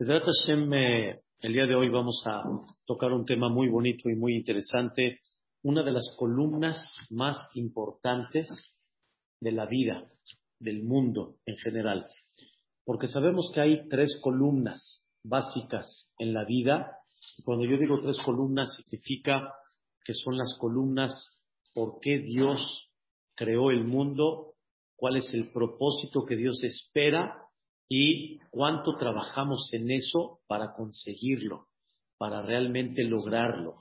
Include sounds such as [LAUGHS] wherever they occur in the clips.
Hashem, eh, el día de hoy vamos a tocar un tema muy bonito y muy interesante, una de las columnas más importantes de la vida, del mundo en general. Porque sabemos que hay tres columnas básicas en la vida. cuando yo digo tres columnas, significa que son las columnas por qué Dios creó el mundo, cuál es el propósito que Dios espera y cuánto trabajamos en eso para conseguirlo, para realmente lograrlo.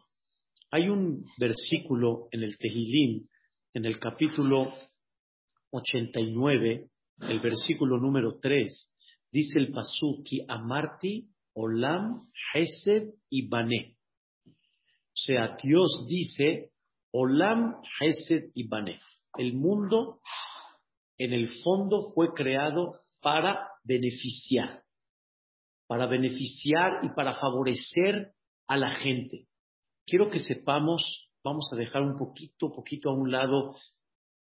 Hay un versículo en el Tehilim, en el capítulo 89, el versículo número 3, dice el Pasuki, Amarti, Olam, Hesed y Bané. O sea, Dios dice, Olam, Hesed y. El mundo, en el fondo, fue creado para beneficiar, para beneficiar y para favorecer a la gente. Quiero que sepamos, vamos a dejar un poquito, poquito a un lado,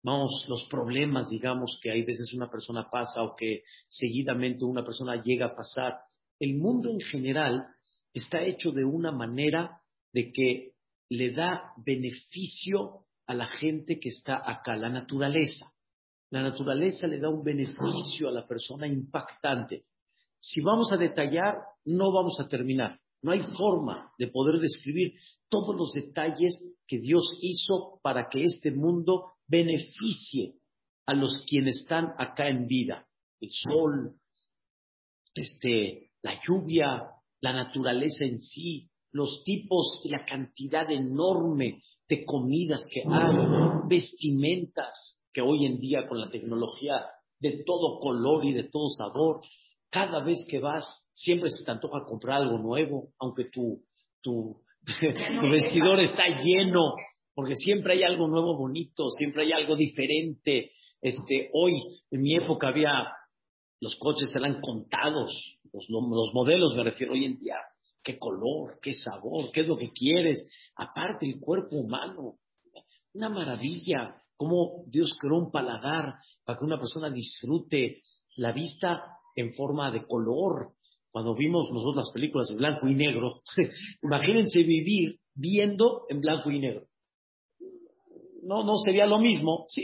vamos, los problemas, digamos, que hay veces una persona pasa o que seguidamente una persona llega a pasar. El mundo en general está hecho de una manera de que le da beneficio a la gente que está acá, la naturaleza. La naturaleza le da un beneficio a la persona impactante. Si vamos a detallar, no vamos a terminar. No hay forma de poder describir todos los detalles que Dios hizo para que este mundo beneficie a los quienes están acá en vida. El sol, este, la lluvia, la naturaleza en sí, los tipos y la cantidad enorme de comidas que hay, vestimentas, que hoy en día con la tecnología de todo color y de todo sabor, cada vez que vas siempre se te antoja comprar algo nuevo, aunque tu, tu, tu vestidor está lleno, porque siempre hay algo nuevo bonito, siempre hay algo diferente. Este, hoy, en mi época había, los coches eran contados, los, los modelos me refiero hoy en día, qué color, qué sabor, qué es lo que quieres, aparte el cuerpo humano, una maravilla cómo Dios creó un paladar para que una persona disfrute la vista en forma de color. Cuando vimos nosotros las películas en blanco y negro, [LAUGHS] imagínense vivir viendo en blanco y negro. No, no sería lo mismo. Sí,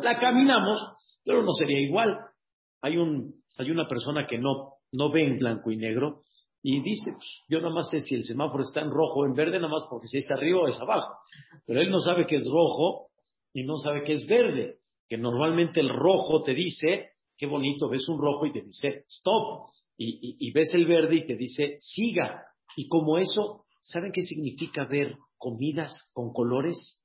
la caminamos, pero no sería igual. Hay, un, hay una persona que no, no ve en blanco y negro y dice, pues, yo nada más sé si el semáforo está en rojo o en verde, nada más porque si es arriba o es abajo. Pero él no sabe que es rojo y no sabe que es verde, que normalmente el rojo te dice, qué bonito, ves un rojo y te dice stop, y, ves el verde y te dice siga. Y como eso, ¿saben qué significa ver comidas con colores?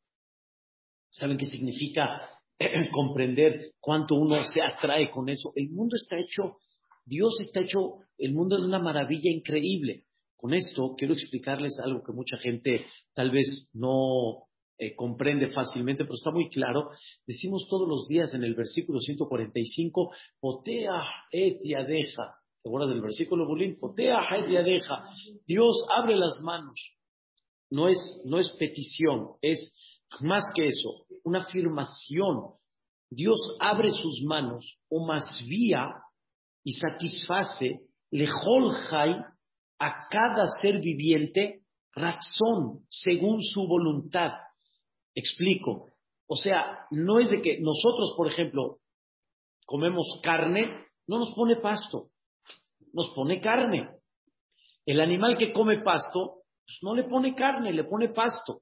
¿Saben qué significa [CLEARS THROAT] comprender cuánto uno se atrae con eso? El mundo está hecho, Dios está hecho, el mundo es una maravilla increíble. Con esto quiero explicarles algo que mucha gente tal vez no, eh, comprende fácilmente, pero está muy claro. Decimos todos los días en el versículo 145, Potea et yadeja. ¿Te acuerdas del versículo, Bulín? Potea et yadeja. Dios abre las manos. No es, no es petición, es más que eso, una afirmación. Dios abre sus manos o más vía y satisface lejol a cada ser viviente razón según su voluntad. Explico. O sea, no es de que nosotros, por ejemplo, comemos carne, no nos pone pasto, nos pone carne. El animal que come pasto, pues no le pone carne, le pone pasto.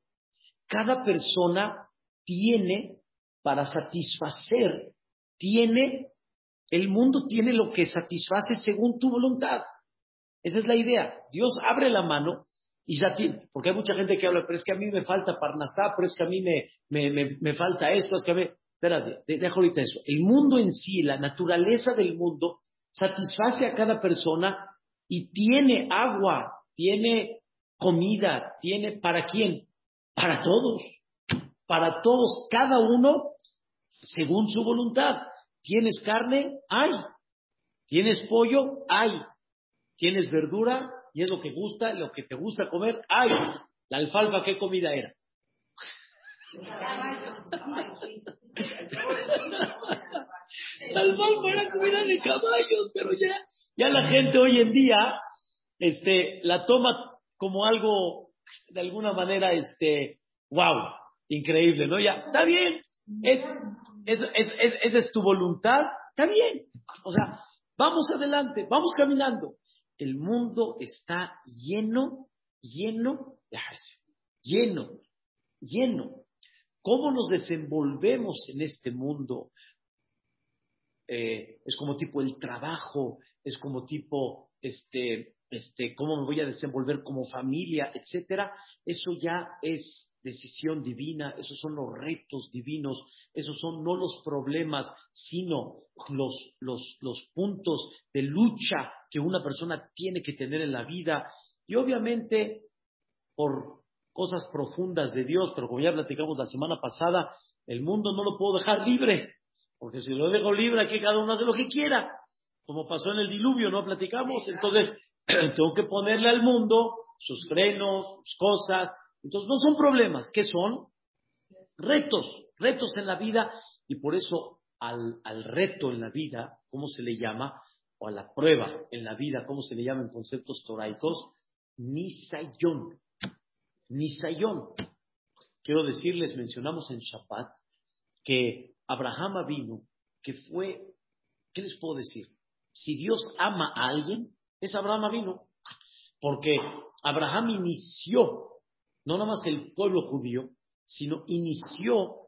Cada persona tiene para satisfacer, tiene, el mundo tiene lo que satisface según tu voluntad. Esa es la idea. Dios abre la mano y ya tiene, porque hay mucha gente que habla, pero es que a mí me falta Parnasá, pero es que a mí me, me, me, falta esto, es que a mí, espérate, dejo ahorita eso. El mundo en sí, la naturaleza del mundo, satisface a cada persona y tiene agua, tiene comida, tiene, ¿para quién? Para todos, para todos, cada uno según su voluntad. ¿Tienes carne? Hay. ¿Tienes pollo? Hay. ¿Tienes verdura? Y es lo que gusta, lo que te gusta comer. ¡Ay! La alfalfa, ¿qué comida era? la alfalfa era comida de caballos, pero ya, ya la gente hoy en día este, la toma como algo, de alguna manera, este, wow, increíble, ¿no? Ya, está bien, es, es, es, esa es tu voluntad, está bien. O sea, vamos adelante, vamos caminando. El mundo está lleno, lleno de lleno, lleno. ¿Cómo nos desenvolvemos en este mundo? Eh, es como tipo el trabajo, es como tipo, este, este, cómo me voy a desenvolver como familia, etcétera. Eso ya es decisión divina, esos son los retos divinos, esos son no los problemas, sino los, los, los puntos de lucha que una persona tiene que tener en la vida. Y obviamente, por cosas profundas de Dios, pero como ya platicamos la semana pasada, el mundo no lo puedo dejar libre. Porque si lo dejo libre, aquí cada uno hace lo que quiera. Como pasó en el diluvio, ¿no? Platicamos. Entonces, [CLEARS THROAT] tengo que ponerle al mundo sus frenos, sus cosas. Entonces, no son problemas. ¿Qué son? Retos. Retos en la vida. Y por eso, al, al reto en la vida, ¿cómo se le llama? O a la prueba en la vida, ¿cómo se le llama en conceptos toraicos? Nisayón. Nisayón. Quiero decirles, mencionamos en Shabbat, que Abraham vino, que fue, ¿qué les puedo decir? Si Dios ama a alguien, es Abraham vino. Porque Abraham inició, no nada más el pueblo judío, sino inició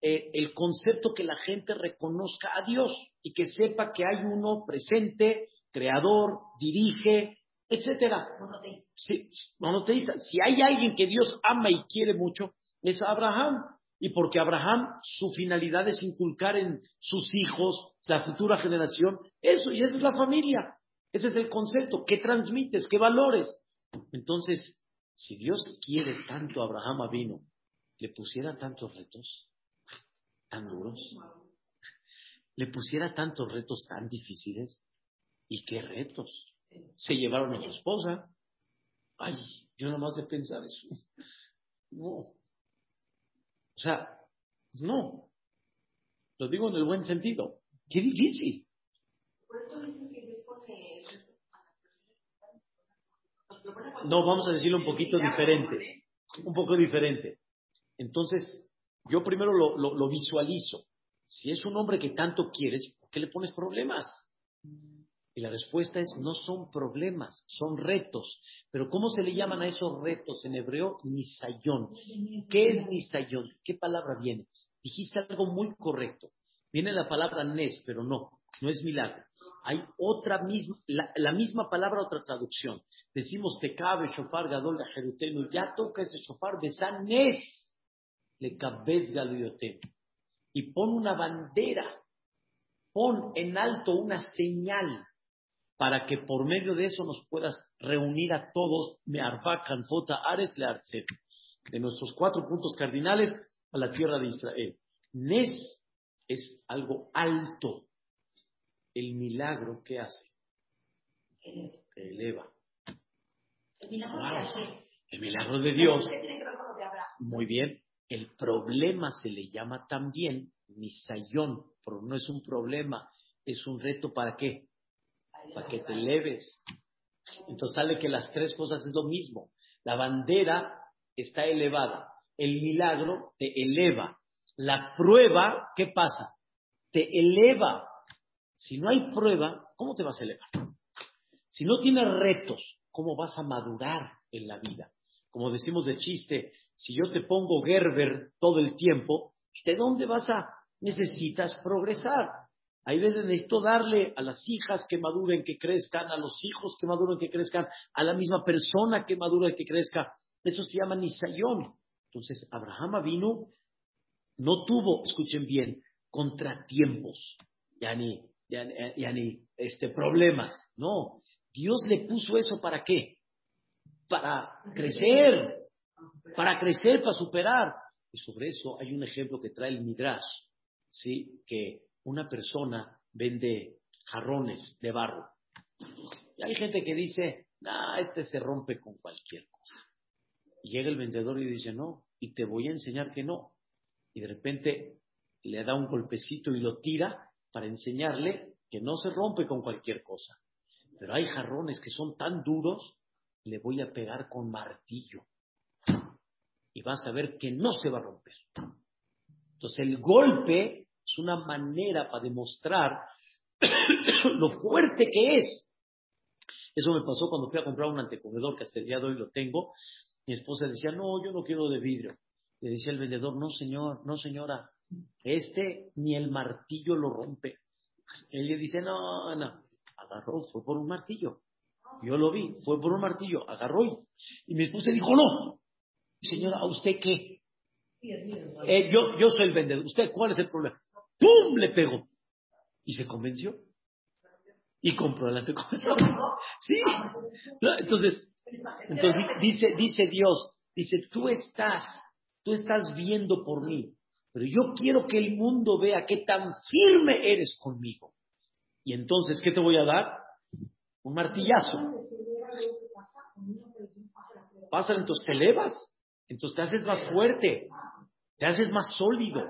eh, el concepto que la gente reconozca a Dios y que sepa que hay uno presente, creador, dirige, etcétera. Si, si hay alguien que Dios ama y quiere mucho, es Abraham y porque Abraham su finalidad es inculcar en sus hijos, la futura generación, eso, y esa es la familia. Ese es el concepto. ¿Qué transmites? ¿Qué valores? Entonces, si Dios quiere tanto a Abraham vino, le pusiera tantos retos tan duros, le pusiera tantos retos tan difíciles, ¿y qué retos? Se llevaron a su esposa. Ay, yo nada más de pensar eso. No, o sea, no. Lo digo en el buen sentido. Qué difícil. No, vamos a decirlo un poquito diferente. Un poco diferente. Entonces, yo primero lo, lo visualizo. Si es un hombre que tanto quieres, ¿por qué le pones problemas? Y la respuesta es, no son problemas, son retos. Pero ¿cómo se le llaman a esos retos en hebreo? Nisayón. ¿Qué es nisayón? ¿Qué palabra viene? Dijiste algo muy correcto. Viene la palabra nes, pero no, no es milagro. Hay otra misma, la, misma palabra, otra traducción. Decimos te cabe shofar gadol la jerutenu, ya toca ese shofar de san nes, le cabez Y pon una bandera, pon en alto una señal para que por medio de eso nos puedas reunir a todos, Ares de nuestros cuatro puntos cardinales a la tierra de Israel. Nes es algo alto. El milagro que hace te eleva. El milagro, de Dios. Muy bien. El problema se le llama también misayón, pero no es un problema, es un reto para qué? para que te eleves. Entonces sale que las tres cosas es lo mismo. La bandera está elevada. El milagro te eleva. La prueba, ¿qué pasa? Te eleva. Si no hay prueba, ¿cómo te vas a elevar? Si no tienes retos, ¿cómo vas a madurar en la vida? Como decimos de chiste, si yo te pongo Gerber todo el tiempo, ¿de dónde vas a? Necesitas progresar. Hay veces necesito darle a las hijas que maduren, que crezcan, a los hijos que maduren, que crezcan, a la misma persona que madure, que crezca. Eso se llama nisayón. Entonces, Abraham vino, no tuvo, escuchen bien, contratiempos, ya ni, ya, ni este, problemas. No, Dios le puso eso para qué? Para crecer, para crecer, para superar. Y sobre eso hay un ejemplo que trae el Midrash, ¿sí? que una persona vende jarrones de barro. Y hay gente que dice, nah, este se rompe con cualquier cosa. Y llega el vendedor y dice, no, y te voy a enseñar que no. Y de repente le da un golpecito y lo tira para enseñarle que no se rompe con cualquier cosa. Pero hay jarrones que son tan duros, le voy a pegar con martillo. Y vas a ver que no se va a romper. Entonces el golpe es una manera para demostrar [COUGHS] lo fuerte que es. Eso me pasó cuando fui a comprar un antecomedor que hasta hoy lo tengo. Mi esposa decía, no, yo no quiero de vidrio. Le decía el vendedor, no señor, no señora, este ni el martillo lo rompe. Él le dice, no, no, agarró, fue por un martillo. Yo lo vi, fue por un martillo, agarró y, mi esposa dijo, no, señora, ¿a usted qué? Eh, yo, yo soy el vendedor, ¿usted cuál es el problema? ¡Pum! Le pegó. Y se convenció. Y compró el. [LAUGHS] Sí. Entonces, entonces dice, dice Dios, dice, tú estás, tú estás viendo por mí, pero yo quiero que el mundo vea qué tan firme eres conmigo. Y entonces, ¿qué te voy a dar? Un martillazo. Pasa, entonces te elevas, entonces te haces más fuerte, te haces más sólido.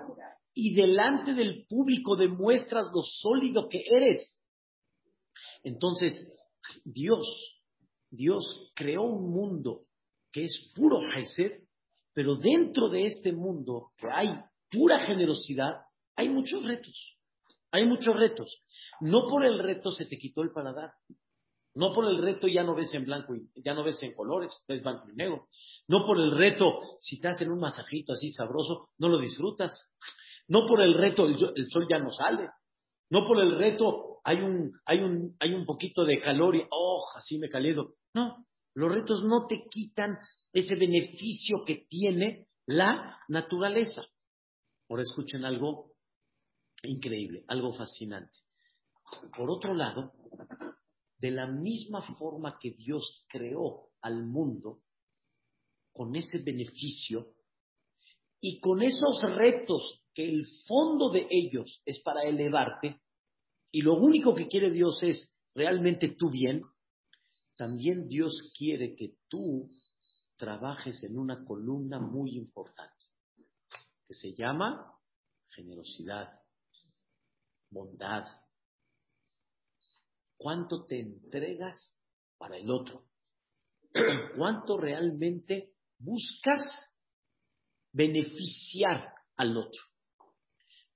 Y delante del público demuestras lo sólido que eres. Entonces, Dios, Dios creó un mundo que es puro Hesed, pero dentro de este mundo que hay pura generosidad, hay muchos retos. Hay muchos retos. No por el reto se te quitó el paladar. No por el reto ya no ves en blanco y ya no ves en colores, ves blanco y negro. No por el reto, si te hacen un masajito así sabroso, no lo disfrutas. No por el reto el, sol ya no sale. No por el reto hay un, hay un, hay un poquito de calor y, oh, así me caliento. No, los retos no te quitan ese beneficio que tiene la naturaleza. Ahora escuchen algo increíble, algo fascinante. Por otro lado, de la misma forma que Dios creó al mundo, con ese beneficio y con esos retos que el fondo de ellos es para elevarte, y lo único que quiere Dios es realmente tu bien, también Dios quiere que tú trabajes en una columna muy importante, que se llama generosidad, bondad. ¿Cuánto te entregas para el otro? [CLEARS THROAT] ¿Cuánto realmente buscas beneficiar al otro?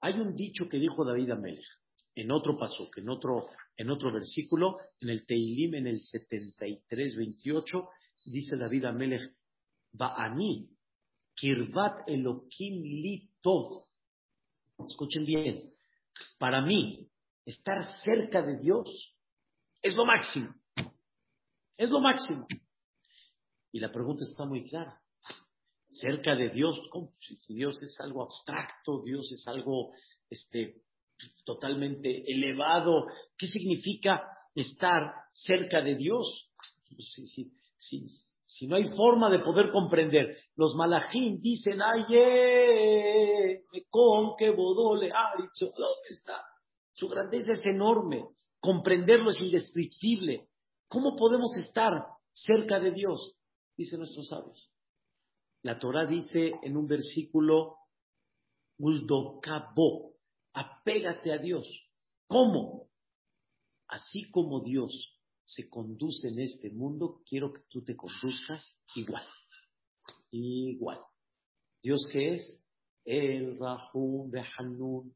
Hay un dicho que dijo David Amelech en otro paso, en otro, en otro versículo, en el Teilim, en el 73, 28, dice David Amelech, Ba'ani, Kirvat Elohim li Escuchen bien, para mí, estar cerca de Dios es lo máximo. Es lo máximo. Y la pregunta está muy clara. Cerca de Dios, si Dios es algo abstracto, Dios es algo este, totalmente elevado. ¿Qué significa estar cerca de Dios? Si, si, no hay forma de poder comprender, los malajim dicen, ay, eh, con que bodole, ¿dónde está? Su grandeza es enorme, comprenderlo es indescriptible. ¿Cómo podemos estar cerca de Dios? Dice nuestros sabios. La Torah dice en un versículo, Uldokabo, apégate a Dios. ¿Cómo? Así como Dios se conduce en este mundo, quiero que tú te conduzcas igual. Igual. ¿Dios qué es? El Rahum Behanun,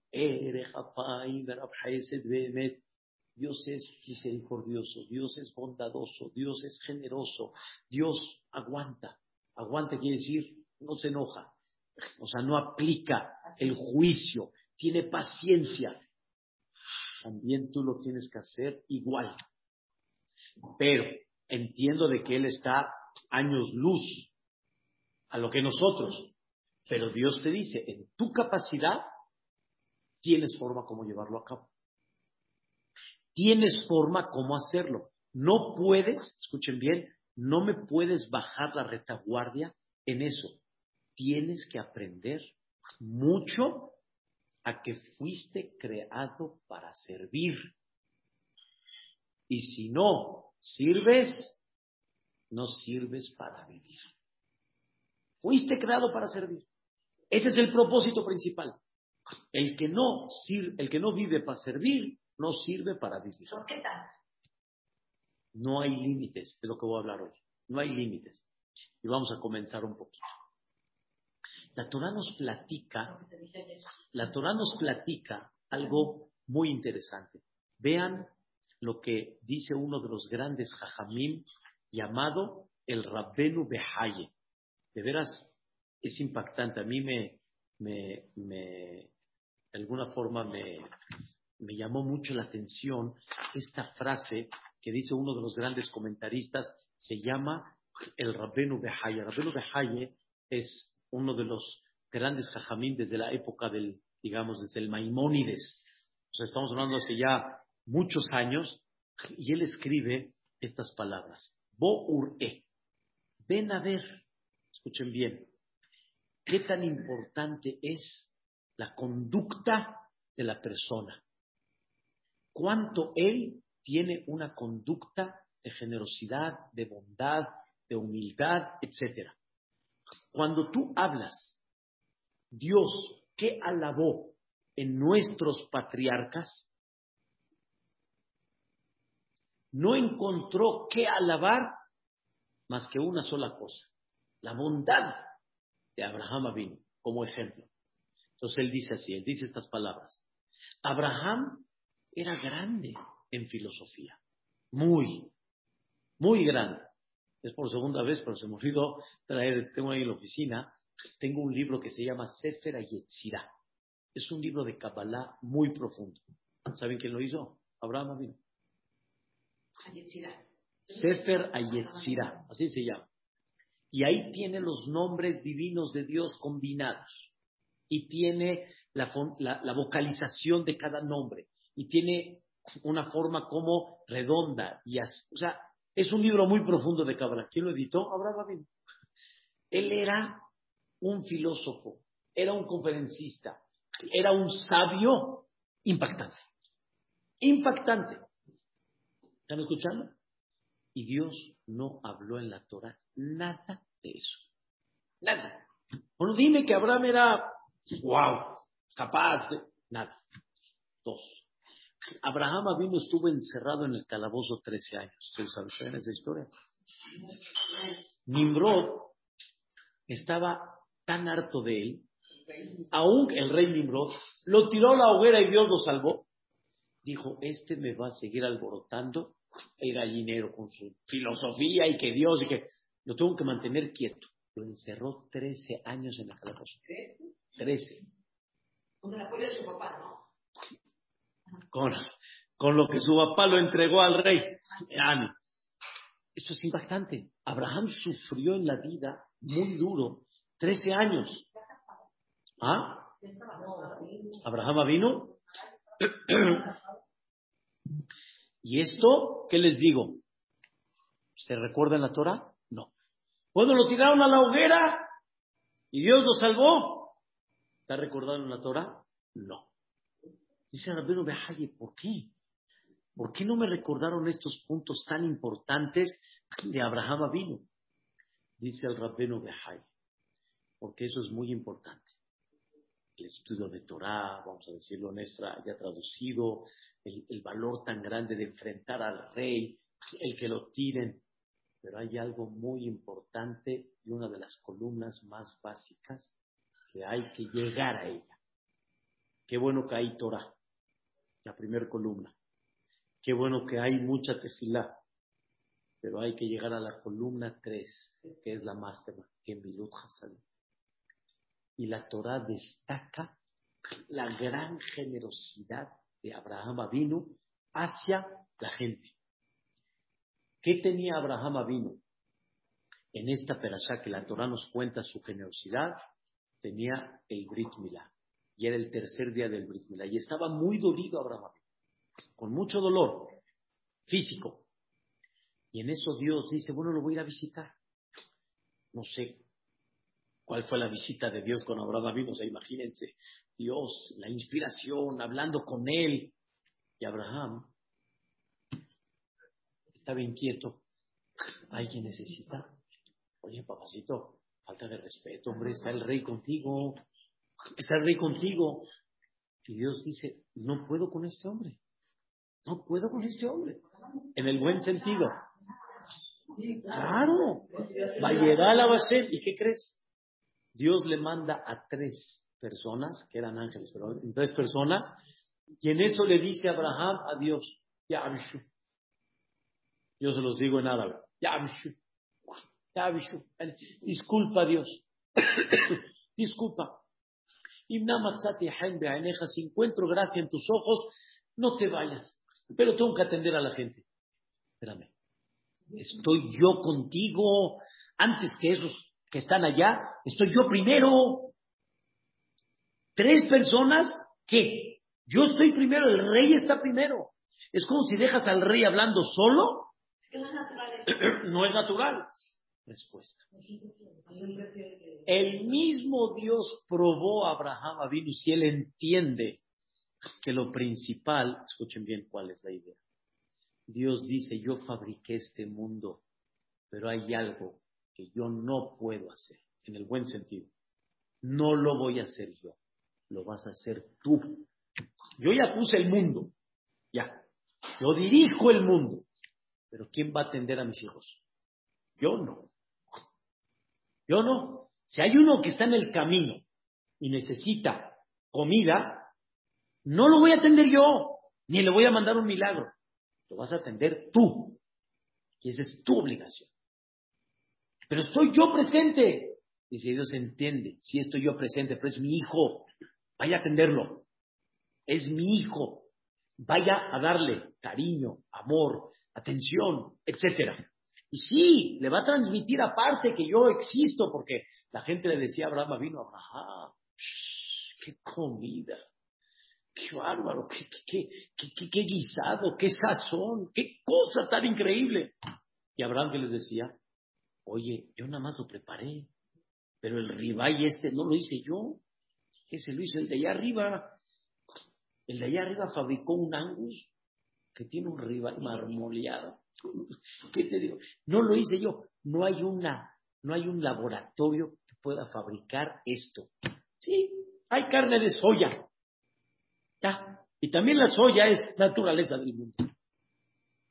Dios es misericordioso, Dios es bondadoso, Dios es generoso, Dios aguanta. Aguanta quiere decir no se enoja, o sea, no aplica el juicio, tiene paciencia. También tú lo tienes que hacer igual. Pero entiendo de que Él está años luz a lo que nosotros. Pero Dios te dice, en tu capacidad tienes forma como llevarlo a cabo. Tienes forma como hacerlo. No puedes, escuchen bien, no me puedes bajar la retaguardia en eso. Tienes que aprender mucho a que fuiste creado para servir. Y si no sirves, no sirves para vivir. Fuiste creado para servir. Ese es el propósito principal. El que no, sirve, el que no vive para servir, no sirve para vivir. ¿Por qué tal? No hay límites de lo que voy a hablar hoy. No hay límites. Y vamos a comenzar un poquito. La Torah nos platica, la Torah nos platica algo muy interesante. Vean lo que dice uno de los grandes jajamim llamado el Rabbenu Behaye. De veras, es impactante. A mí me, de alguna forma me, me llamó mucho la atención esta frase que dice uno de los grandes comentaristas, se llama el Rabbenu Behaye. Rabbenu Behaye es uno de los grandes jajamín desde la época del, digamos, desde el Maimónides. O sea, estamos hablando hace ya muchos años, y él escribe estas palabras. Bo-ur-e. Ven a ver, escuchen bien, qué tan importante es la conducta de la persona. Cuánto él tiene una conducta de generosidad, de bondad, de humildad, etc. Cuando tú hablas, Dios, ¿qué alabó en nuestros patriarcas? No encontró qué alabar más que una sola cosa, la bondad de Abraham vino como ejemplo. Entonces él dice así, él dice estas palabras. Abraham era grande en filosofía, muy, muy grande. Es por segunda vez, pero se me olvidó traer, tengo ahí en la oficina, tengo un libro que se llama Sefer Ayetzirah. Es un libro de Kabbalah muy profundo. ¿Saben quién lo hizo? Abraham vino. Sefer Ayetzirah, así se llama. Y ahí tiene los nombres divinos de Dios combinados. Y tiene la, vocalización de cada nombre. Y tiene una forma como redonda. Y o sea, es un libro muy profundo de Kabbalah. ¿Quién lo editó? Abraham Abin. Él era un filósofo, era un conferencista, era un sabio impactante. Impactante. ¿Están escuchando? Y Dios no habló en la Torah nada de eso. Nada. Bueno, dime que Abraham era, wow, capaz de... Nada. Dos. Abraham Avino estuvo encerrado en el calabozo 13 años. ¿Ustedes saben esa historia? Nimrod estaba tan harto de él, aún el rey Nimrod, lo tiró a la hoguera y Dios lo salvó. Dijo, este me va a seguir alborotando el gallinero con su filosofía y que Dios y que lo tengo que mantener quieto. Lo encerró 13 años en la calaboza. 13. Con el apoyo de su papá, ¿no? Con, con lo que su papá lo entregó al rey. Esto es impactante. Abraham sufrió en la vida muy duro 13 años. ¿Ah? Abraham vino. ¿Y esto qué les digo? ¿Se recuerda en la Torah? No. Cuando lo tiraron a la hoguera y Dios lo salvó, ¿está recordado en la Torah? No. Dice Rabino Behaye, ¿por qué? ¿Por qué no me recordaron estos puntos tan importantes de Abraham vino? Dice el Rabino Behaye, porque eso es muy importante el estudio de Torah, vamos a decirlo nuestra, ya traducido, el, valor tan grande de enfrentar al rey, el que lo tiren. Pero hay algo muy importante y una de las columnas más básicas que hay que llegar a ella. Qué bueno que hay Torah, la primera columna. Qué bueno que hay mucha tefilá. Pero hay que llegar a la columna 3, que es la más que en Bilut Hasan y la Torah destaca la gran generosidad de Abraham Avinu hacia la gente. ¿Qué tenía Abraham Avinu? En esta perashá que la Torah nos cuenta su generosidad, tenía el Brit Milá. Y era el tercer día del Brit Milá. Y estaba muy dolido Abraham Avinu, con mucho dolor físico. Y en eso Dios dice, bueno, lo voy a ir a visitar. No sé cuál fue la visita de Dios con Abraham vino, o imagínense, Dios, la inspiración, hablando con él. Y Abraham estaba inquieto. ¿Alguien necesita? Oye, papacito, falta de respeto, hombre, está el rey contigo. Está el rey contigo. Y Dios dice, no puedo con este hombre. No puedo con este hombre. En el buen sentido. Claro. Va a llegar a Bashem. ¿Y qué crees? Dios le manda a tres personas, que eran ángeles, pero tres personas, y en eso le dice Abraham a Dios, ya Abishu. Yo se los digo en árabe, ya Abishu. Ya Abishu. Disculpa Dios. [COUGHS] Disculpa. Si encuentro gracia en tus ojos, no te vayas. Pero tengo que atender a la gente. Espérame. Estoy yo contigo antes que esos que están allá. Estoy yo primero. Tres personas que yo estoy primero, el rey está primero. Es como si dejas al rey hablando solo. Es que no es natural. [CLEARS THROAT] no es natural. Respuesta. El mismo Dios probó a Abraham Avinu si él entiende que lo principal, escuchen bien cuál es la idea. Dios dice, yo fabriqué este mundo, pero hay algo que yo no puedo hacer, en el buen sentido. No lo voy a hacer yo, lo vas a hacer tú. Yo ya puse el mundo, ya. Yo dirijo el mundo, pero ¿quién va a atender a mis hijos? Yo no. Yo no. Si hay uno que está en el camino y necesita comida, no lo voy a atender yo, ni le voy a mandar un milagro. Lo vas a atender tú. Y esa es tu obligación. Pero estoy yo presente. Dice Dios, entiende, si estoy yo presente, pero es mi hijo, vaya a atenderlo. Es mi hijo. Vaya a darle cariño, amor, atención, etcétera. Y sí, le va a transmitir aparte que yo existo, porque la gente le decía a Abraham, vino Abraham, qué comida, qué bárbaro, qué, qué, qué, qué, guisado, qué sazón, qué cosa tan increíble. Y Abraham que les decía, oye, yo nada más lo preparé, pero el ribay este no lo hice yo, ese lo hizo el de allá arriba. El de allá arriba fabricó un angus que tiene un ribay marmoleado. [LAUGHS] ¿Qué te digo? No lo hice yo. No hay una, no hay un laboratorio que pueda fabricar esto. Sí, hay carne de soya. Ya. Y también la soya es naturaleza del mundo.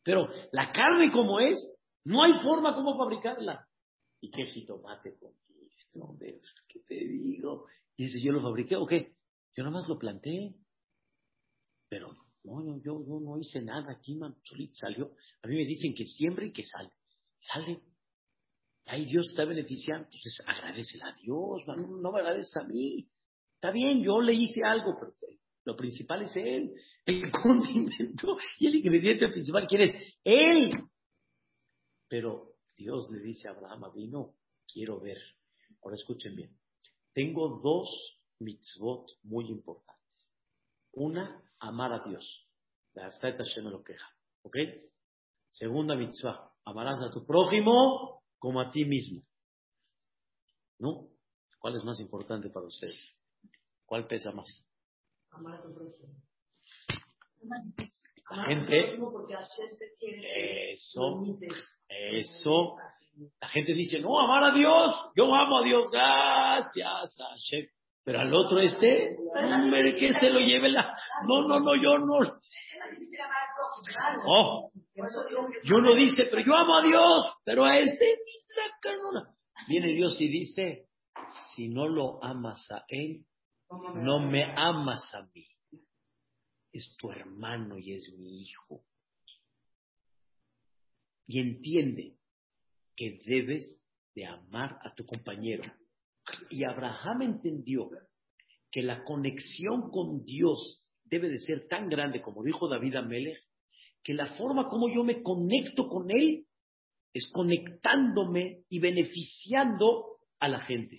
Pero la carne como es, no hay forma como fabricarla. ¿Y qué jitomate con esto, hombre? ¿Qué te digo? Y dice, ¿yo lo fabriqué o qué? Yo nada más lo planté. Pero no, yo, yo, no hice nada aquí, man, salió. A mí me dicen que siempre y que sale. Sale. Ahí Dios está beneficiando. Entonces agradecele a Dios, man, no me agradeces a mí. Está bien, yo le hice algo, pero lo principal es Él. El [LAUGHS] condimento y el ingrediente principal, ¿quién es? Él. Pero Dios le dice a Abraham, vino, quiero ver. Ahora escuchen bien. Tengo dos mitzvot muy importantes. Una, amar a Dios. La no lo queja. ¿Ok? Segunda mitzvah, amarás a tu prójimo como a ti mismo. ¿No? ¿Cuál es más importante para ustedes? ¿Cuál pesa más? Amar a tu prójimo. La gente, eso, eso, la gente dice, no, amar a Dios, yo amo a Dios, gracias a Hashem. Pero al otro este, hombre, que se lo lleve la... No, no, no, yo no. Oh, yo no dice, pero yo amo a Dios, pero a este, Viene Dios y dice, si no lo amas a Él, no me amas a mí. Es tu hermano y es mi hijo. Y entiende que debes de amar a tu compañero y Abraham entendió que la conexión con Dios debe de ser tan grande, como dijo David Amelech, que la forma como yo me conecto con Él es conectándome y beneficiando a la gente.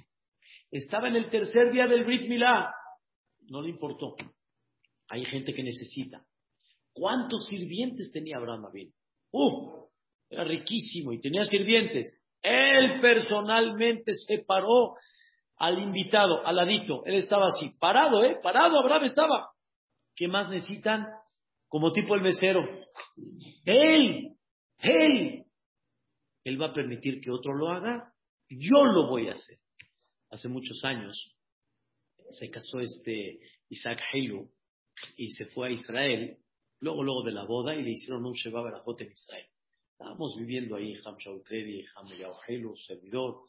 Estaba en el tercer día del Brit Milá, no le importó. Hay gente que necesita. ¿Cuántos sirvientes tenía Abraham Abin? ¡Uf! Era riquísimo y tenía sirvientes. Él personalmente se paró al invitado, al ladito. Él estaba así, parado, ¿eh? Parado, Abraham estaba. ¿Qué más necesitan? Como tipo el mesero. Él, él. Él va a permitir que otro lo haga. Yo lo voy a hacer. Hace muchos años se casó este Isaac Heilu y se fue a Israel luego, luego de la boda, y le hicieron un Sheba Berajot en Israel. Estábamos viviendo ahí, Ham Shaul Kredi, Ham Yaojelu, servidor.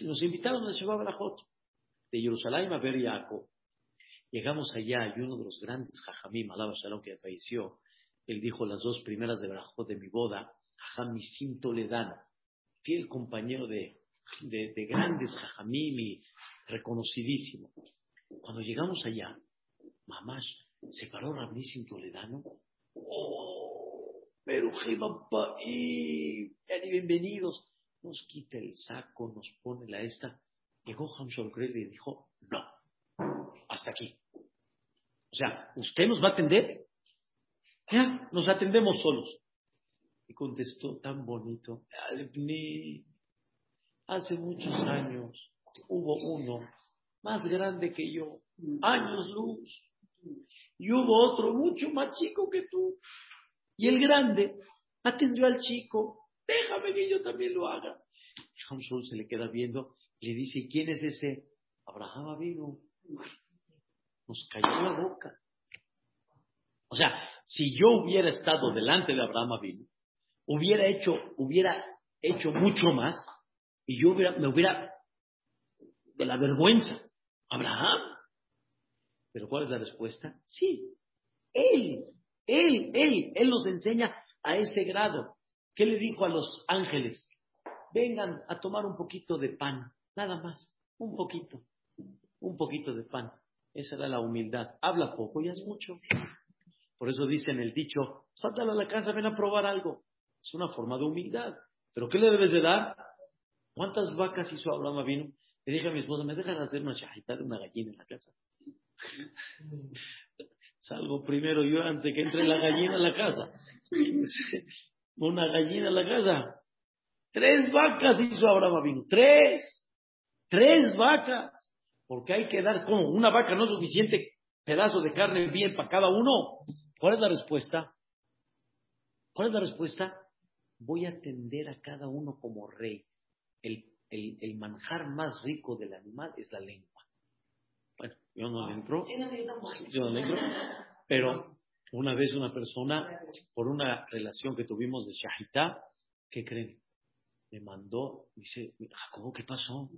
Y nos invitaron a Sheba Berajot de Jerusalén a ver Jacob. Llegamos allá y uno de los grandes Jajamim, Alaba Shalom, que falleció, él dijo las dos primeras de Berajot de mi boda, Jajam Nisim Toledano, fiel compañero de, de, de grandes Jajamim y reconocidísimo. Cuando llegamos allá, mamás, se paró Rabnísim Toledano. ¡Oh! Pero y bienvenidos. Nos quita el saco, nos pone la esta. Llegó Hamshol y dijo, no, hasta aquí. O sea, ¿usted nos va a atender? Ya, nos atendemos solos. Y contestó tan bonito, hace muchos años hubo uno más grande que yo, años luz, y hubo otro mucho más chico que tú. Y el grande atendió al chico, déjame que yo también lo haga. Y Hamshol se le queda viendo le dice, ¿quién es ese? Abraham vino. Nos cayó la boca. O sea, si yo hubiera estado delante de Abraham vino, hubiera hecho, hubiera hecho mucho más y yo hubiera, me hubiera de la vergüenza. Abraham. Pero ¿cuál es la respuesta? Sí, él, él, él, él nos enseña a ese grado. ¿Qué le dijo a los ángeles? Vengan a tomar un poquito de pan, nada más, un poquito, un poquito de pan. Esa era la humildad. Habla poco y es mucho. Por eso dice en el dicho, sáltale a la casa, ven a probar algo. Es una forma de humildad. ¿Pero qué le debes de dar? ¿Cuántas vacas hizo Abraham vino? Le dije a mi esposa, ¿me dejan hacer una chajita de una gallina en la casa? [LAUGHS] Salgo primero yo antes que entre la gallina a la casa. [LAUGHS] Una gallina a la casa. Tres vacas hizo Abraham vino. Tres. Tres vacas. Porque hay que dar como una vaca no es suficiente pedazo de carne bien para cada uno. ¿Cuál es la respuesta? ¿Cuál es la respuesta? Voy a atender a cada uno como rey. El, el manjar más rico del animal es la lengua. Yo no le entro. Yo no le entro. [LAUGHS] Pero una vez una persona, por una relación que tuvimos de Shahita, ¿qué creen? Me mandó, dice, ¿cómo ¿qué pasó?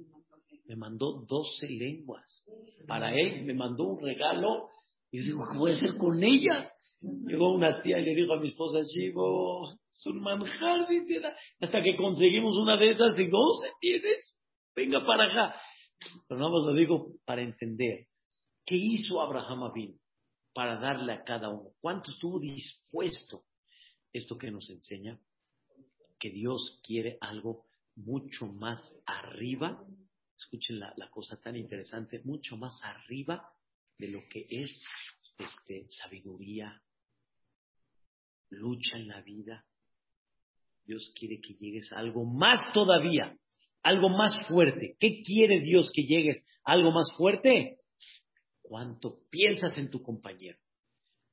Me mandó 12 lenguas. Para él me mandó un regalo. Y yo digo, ¿qué voy a hacer con ellas? Llegó una tía y le dijo a mi esposa, Chivo, es un manjar, dice, hasta que conseguimos una de esas y 12 tienes, venga para acá. Pero no lo digo para entender. ¿Qué hizo Abraham Abin para darle a cada uno? ¿Cuánto estuvo dispuesto? Esto que nos enseña que Dios quiere algo mucho más arriba. Escuchen la, cosa tan interesante, mucho más arriba de lo que es este, sabiduría, lucha en la vida. Dios quiere que llegues a algo más todavía algo más fuerte. ¿Qué quiere Dios que llegues? ¿Algo más fuerte? ¿Cuánto piensas en tu compañero?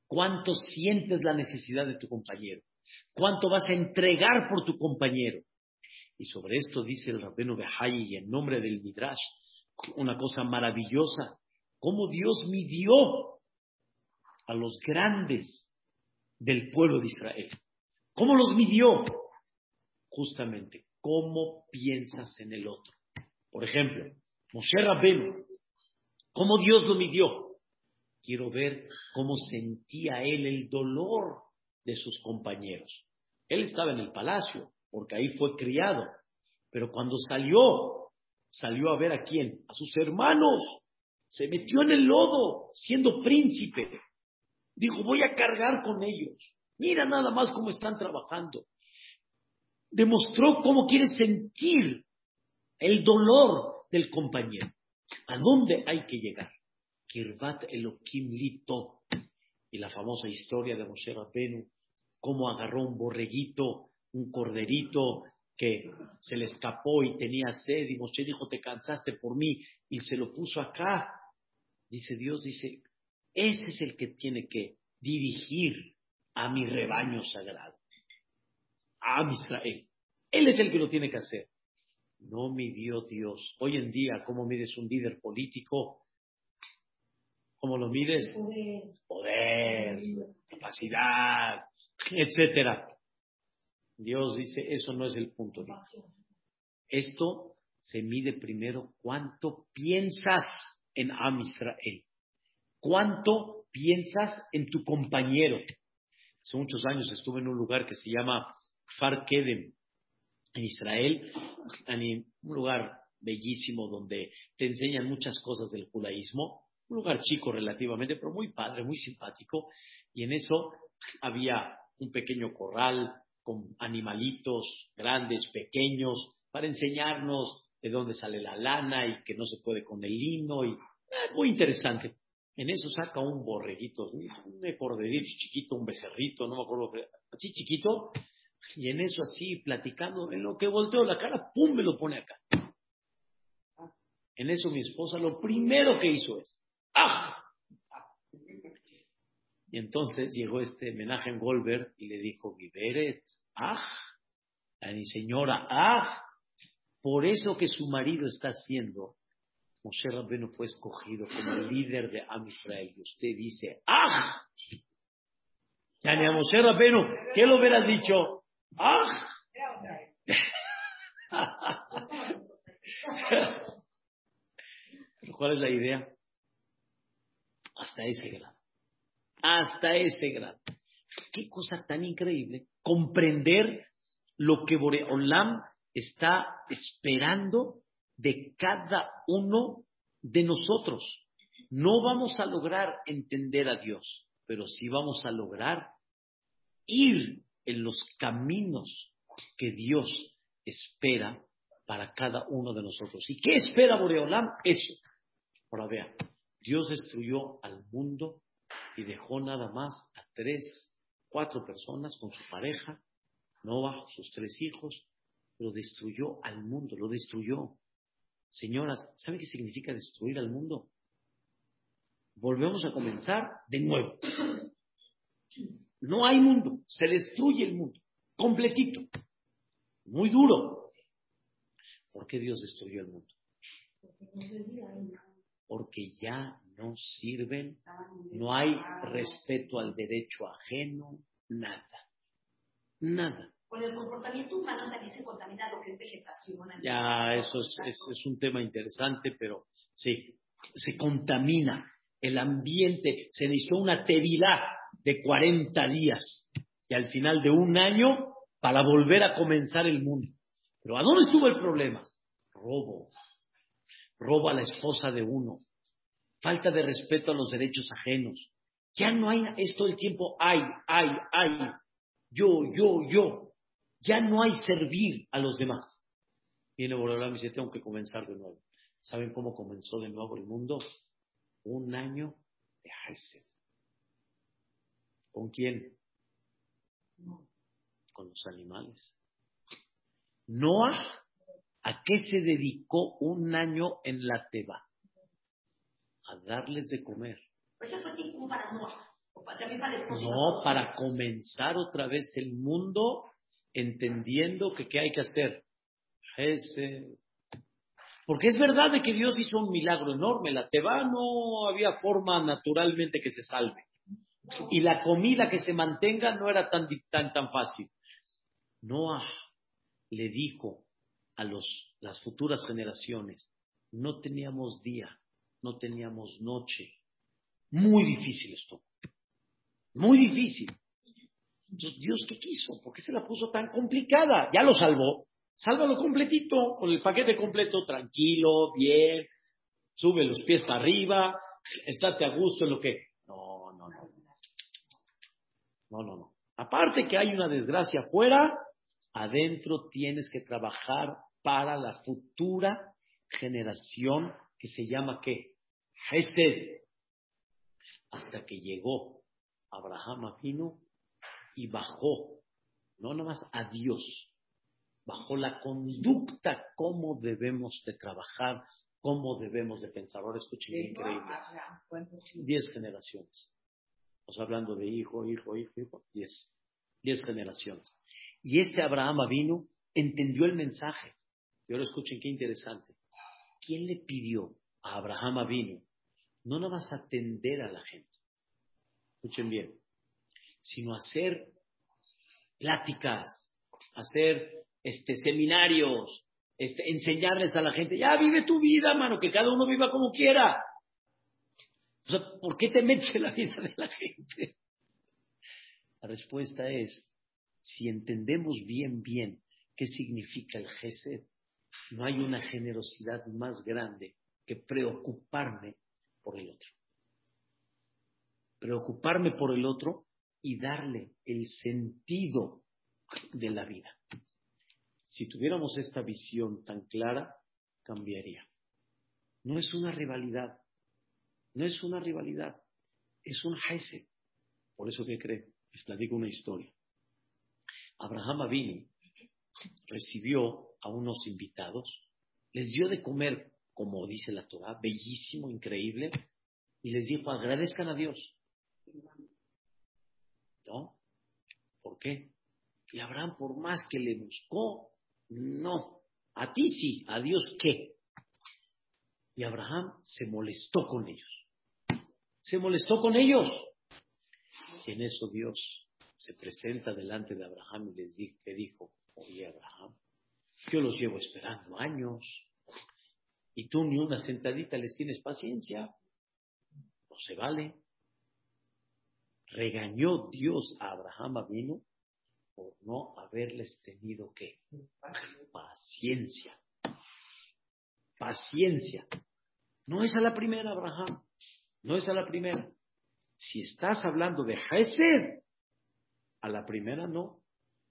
¿Cuánto sientes la necesidad de tu compañero? ¿Cuánto vas a entregar por tu compañero? Y sobre esto dice el Rabino Behayi en nombre del Midrash una cosa maravillosa. Cómo Dios midió a los grandes del pueblo de Israel. ¿Cómo los midió? Justamente cómo piensas en el otro. Por ejemplo, Moshe Rabbeinu, ¿cómo Dios lo midió? Quiero ver cómo sentía él el dolor de sus compañeros. Él estaba en el palacio, porque ahí fue criado, pero cuando salió, salió a ver a quién, a sus hermanos, se metió en el lodo siendo príncipe. Dijo, voy a cargar con ellos. Mira nada más cómo están trabajando demostró cómo quiere sentir el dolor del compañero. ¿A dónde hay que llegar? Kirvat Elohim Lito. Y la famosa historia de Moshe Rabbeinu, cómo agarró un borreguito, un corderito que se le escapó y tenía sed, y Moshe dijo, te cansaste por mí, y se lo puso acá. Dice Dios, dice, ese es el que tiene que dirigir a mi rebaño sagrado a Israel. Él es el que lo tiene que hacer. No midió Dios. Hoy en día, ¿cómo mides un líder político? ¿Cómo lo mides? Poder. capacidad, etcétera. Dios dice, eso no es el punto. Esto se mide primero cuánto piensas en Am Israel. ¿Cuánto piensas en tu compañero? Hace muchos años estuve en un lugar que se llama Far Kedem, en Israel, en un lugar bellísimo donde te enseñan muchas cosas del judaísmo, un lugar chico relativamente, pero muy padre, muy simpático, y en eso había un pequeño corral con animalitos grandes, pequeños, para enseñarnos de dónde sale la lana y que no se puede con el lino, y eh, muy interesante. En eso saca un borreguito, un decir chiquito, un becerrito, no me acuerdo, así chiquito, y en eso así, platicando, en lo que volteo la cara, ¡pum! me lo pone acá. En eso mi esposa lo primero que hizo es, ¡ah! Y entonces llegó este en Goldberg y le dijo, Viveret, ¡ah! A mi señora, ¡ah! Por eso que su marido está haciendo Moshe Rabbenu fue escogido como líder de Am Israel. Y usted dice, ¡ah! Ya ni a Moshe Rabbenu, ¿qué lo hubieras dicho? ¡Ah! [LAUGHS] ¿cuál es la idea? Hasta ese grado. Hasta ese grado. Qué cosa tan increíble. Comprender lo que Boreolam está esperando de cada uno de nosotros. No vamos a lograr entender a Dios, pero sí vamos a lograr ir en los caminos que Dios espera para cada uno de nosotros. ¿Y qué espera Boreolam? Eso. Ahora vea, Dios destruyó al mundo y dejó nada más a tres, cuatro personas con su pareja, Noah, sus tres hijos, pero destruyó al mundo, lo destruyó. Señoras, ¿saben qué significa destruir al mundo? Volvemos a comenzar de nuevo. No hay mundo, se destruye el mundo, completito. Muy duro. ¿Por qué Dios destruyó el mundo? Porque ya no sirven, no hay respeto al derecho ajeno, nada. Nada con el comportamiento humano también se contamina lo que es vegetación. Ya, eso es, es, un tema interesante, pero sí, se contamina el ambiente. Se necesitó una tevilá de 40 días y al final de un año para volver a comenzar el mundo. Pero ¿a dónde estuvo el problema? Robo. Robo a la esposa de uno. Falta de respeto a los derechos ajenos. Ya no hay, esto el tiempo hay, hay, hay. Yo, yo, yo. Ya no hay servir a los demás. Viene Borolam y dice, tengo que comenzar de nuevo. ¿Saben cómo comenzó de nuevo el mundo? Un año de Haisel. ¿Con quién? Con los animales. Noah, ¿a qué se dedicó un año en la Teba? A darles de comer. Pues fue tiempo para Noah. No, para comenzar otra vez el mundo entendiendo que qué hay que hacer. Porque es verdad de que Dios hizo un milagro enorme. La Teba no había forma naturalmente que se salve. Y la comida que se mantenga no era tan, tan, tan fácil. Noah le dijo a los, las futuras generaciones, no teníamos día, no teníamos noche. Muy difícil esto. Muy difícil. Entonces, ¿Dios qué quiso? ¿Por qué se la puso tan complicada? Ya lo salvó. Sálvalo completito, con el paquete completo, tranquilo, bien, sube los pies para arriba, estate a gusto en lo que... No, no, no. Aparte que hay una desgracia afuera, adentro tienes que trabajar para la futura generación que se llama ¿qué? Hesed. Hasta que llegó Abraham vino y bajó, no nomás a Dios, bajó la conducta, cómo debemos de trabajar, cómo debemos de pensar. Ahora escuchen, increíble. Diez generaciones. Estamos hablando de hijo, hijo, hijo, hijo, diez. Diez generaciones. Y este Abraham vino, entendió el mensaje. Y ahora escuchen qué interesante. ¿Quién le pidió a Abraham vino no nada más atender a la gente? Escuchen bien sino hacer pláticas, hacer este, seminarios, este, enseñarles a la gente, ya vive tu vida, mano, que cada uno viva como quiera. O sea, ¿por qué te metes en la vida de la gente? La respuesta es, si entendemos bien, bien qué significa el Gesed, no hay una generosidad más grande que preocuparme por el otro. Preocuparme por el otro y darle el sentido de la vida. Si tuviéramos esta visión tan clara, cambiaría. No es una rivalidad, no es una rivalidad, es un Hesed. Por eso que creo, les platico una historia. Abraham Avinu recibió a unos invitados, les dio de comer, como dice la Torah, bellísimo, increíble, y les dijo, agradezcan a Dios. ¿No? ¿Por qué? Y Abraham, por más que le buscó, no. A ti sí, a Dios qué. Y Abraham se molestó con ellos. Se molestó con ellos. Y en eso Dios se presenta delante de Abraham y les dijo, le dijo, oye Abraham, yo los llevo esperando años y tú ni una sentadita les tienes paciencia. No se vale. Regañó Dios a Abraham vino por no haberles tenido que paciencia. Paciencia. No es a la primera, Abraham. No es a la primera. Si estás hablando de Hesed, a la primera no.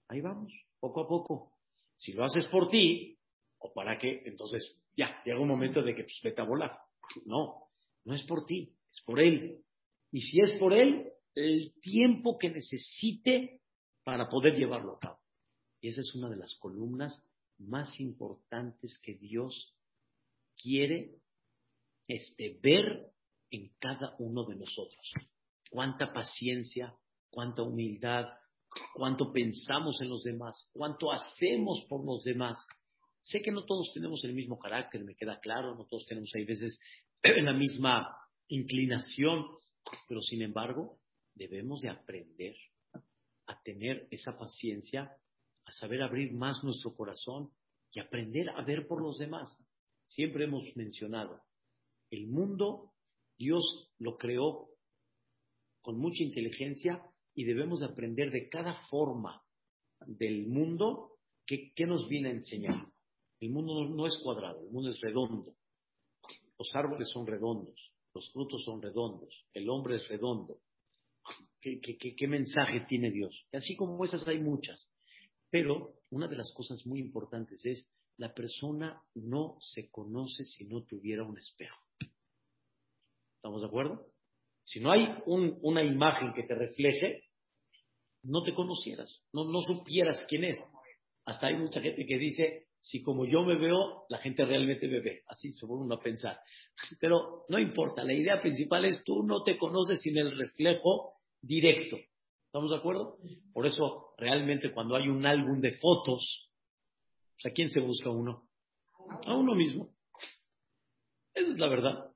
Ahí vamos, poco a poco. Si lo haces por ti, o para qué, entonces ya, llega un momento de que pues, vete a volar. No, no es por ti, es por él. Y si es por él, el tiempo que necesite para poder llevarlo a cabo. Y esa es una de las columnas más importantes que Dios quiere este, ver en cada uno de nosotros. Cuánta paciencia, cuánta humildad, cuánto pensamos en los demás, cuánto hacemos por los demás. Sé que no todos tenemos el mismo carácter, me queda claro, no todos tenemos hay veces [CLEARS THROAT] la misma inclinación, pero sin embargo debemos de aprender a tener esa paciencia, a saber abrir más nuestro corazón y aprender a ver por los demás. Siempre hemos mencionado, el mundo Dios lo creó con mucha inteligencia y debemos aprender de cada forma del mundo que, nos viene a enseñar. El mundo no, es cuadrado, el mundo es redondo. Los árboles son redondos, los frutos son redondos, el hombre es redondo. ¿Qué, mensaje tiene Dios? Así como esas hay muchas. Pero una de las cosas muy importantes es, la persona no se conoce si no tuviera un espejo. ¿Estamos de acuerdo? Si no hay una imagen que te refleje, no te conocieras, no, no supieras quién es. Hasta hay mucha gente que dice, si como yo me veo, la gente realmente me ve. Así se pone uno a pensar. Pero no importa, la idea principal es tú no te conoces sin el reflejo directo. ¿Estamos de acuerdo? Por eso, realmente, cuando hay un álbum de fotos, ¿a quién se busca uno? A uno mismo. Esa es la verdad.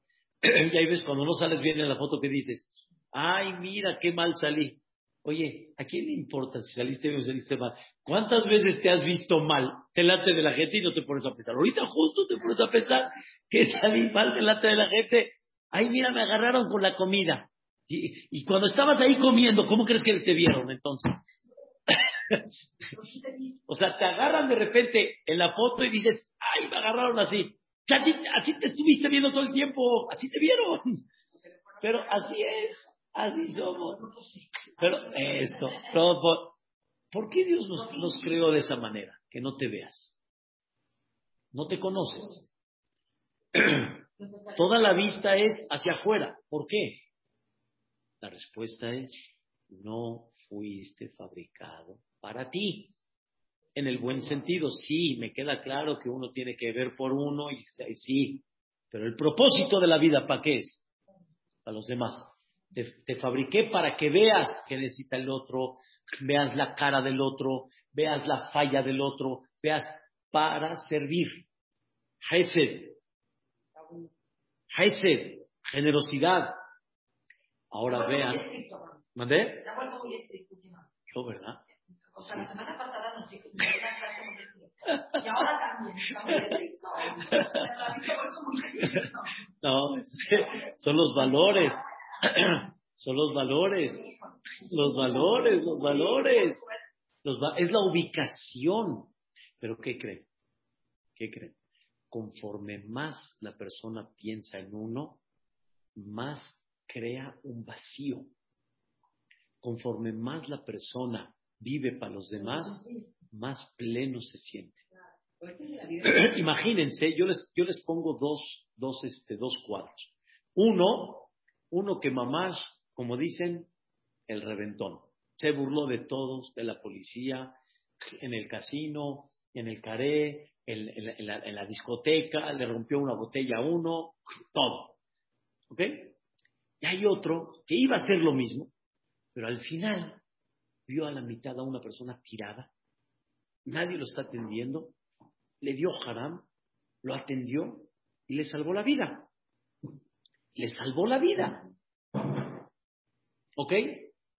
Y ahí ves cuando no sales bien en la foto que dices, ay, mira qué mal salí. Oye, ¿a quién le importa si saliste bien o saliste mal? ¿Cuántas veces te has visto mal delante de la gente y no te pones a pensar? Ahorita justo te pones a pensar que [LAUGHS] salí mal delante de la gente. Ay, mira, me agarraron con la comida. Y, y cuando estabas ahí comiendo, ¿cómo crees que te vieron entonces? [LAUGHS] o sea, te agarran de repente en la foto y dices, ay, me agarraron así. Así, te estuviste viendo todo el tiempo, así te vieron. Pero así es, así somos. Pero eso, por, qué Dios nos creó de esa manera? Que no te veas. No te conoces. [CLEARS THROAT] Toda la vista es hacia afuera. ¿Por qué? La respuesta es, no fuiste fabricado para ti en el buen sentido. Sí, me queda claro que uno tiene que ver por uno y, sí, pero el propósito de la vida, ¿para qué es? Para los demás. Te, fabriqué para que veas que necesita el otro, veas la cara del otro, veas la falla del otro, veas para servir. Hesed. Hesed, generosidad. Ahora vean, ¿Mandé? Yo, ¿verdad? O sea, la semana pasada nos dijo dio una clase muy estricta. Y ahora también muy estricto. No, es que son los valores. Son los valores. Los valores, los valores. Los va- es la ubicación. Pero ¿qué creen? ¿Qué creen? Conforme más la persona piensa en uno, más crea un vacío. Conforme más la persona vive para los demás, más pleno se siente. [CLEARS THROAT] Imagínense, yo les, yo les pongo dos, dos, este, dos cuadros. Uno, uno que mamás, como dicen, el reventón. Se burló de todos, de la policía, en el casino, en el caré, en, en la, en la- en la discoteca, le rompió una botella a uno, todo. ¿Ok? Y hay otro que iba a hacer lo mismo, pero al final vio a la mitad a una persona tirada, nadie lo está atendiendo, le dio haram, lo atendió y le salvó la vida. Le salvó la vida. ¿Ok?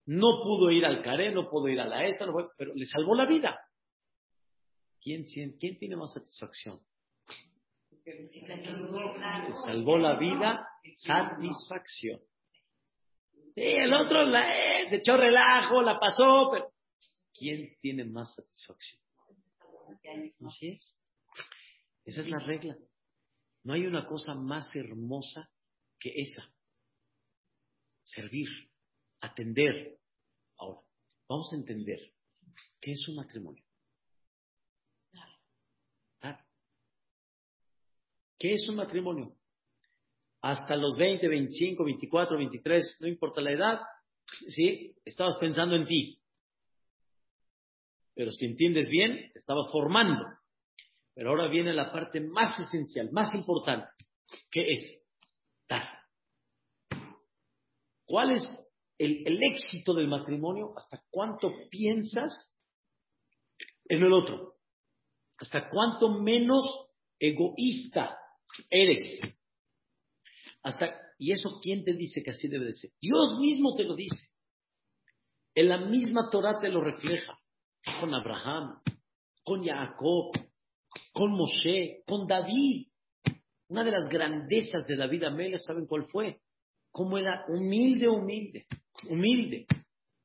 No pudo ir al caré, no pudo ir a la esta, no fue- pero le salvó la vida. ¿Quién, quién tiene más satisfacción? Le salvó la vida, satisfacción. Sí, el otro la- eh, se echó relajo, la pasó, pero ¿quién tiene más satisfacción? Así es. Esa es la regla. No hay una cosa más hermosa que esa. Servir, atender. Ahora, vamos a entender qué es un matrimonio. Claro. ¿Qué es un matrimonio? Hasta los 20, 25, 24, 23, no importa la edad, ¿sí? Estabas pensando en ti. Pero si entiendes bien, te estabas formando. Pero ahora viene la parte más esencial, más importante, que es dar. ¿Cuál es el, el éxito del matrimonio? ¿Hasta cuánto piensas en el otro? ¿Hasta cuánto menos egoísta eres? Hasta, ¿Y eso quién te dice que así debe de ser? Dios mismo te lo dice. En la misma Torah te lo refleja. Con Abraham, con Jacob, con Moshe, con David. Una de las grandezas de David Amelech, ¿saben cuál fue? Cómo era humilde, humilde, humilde.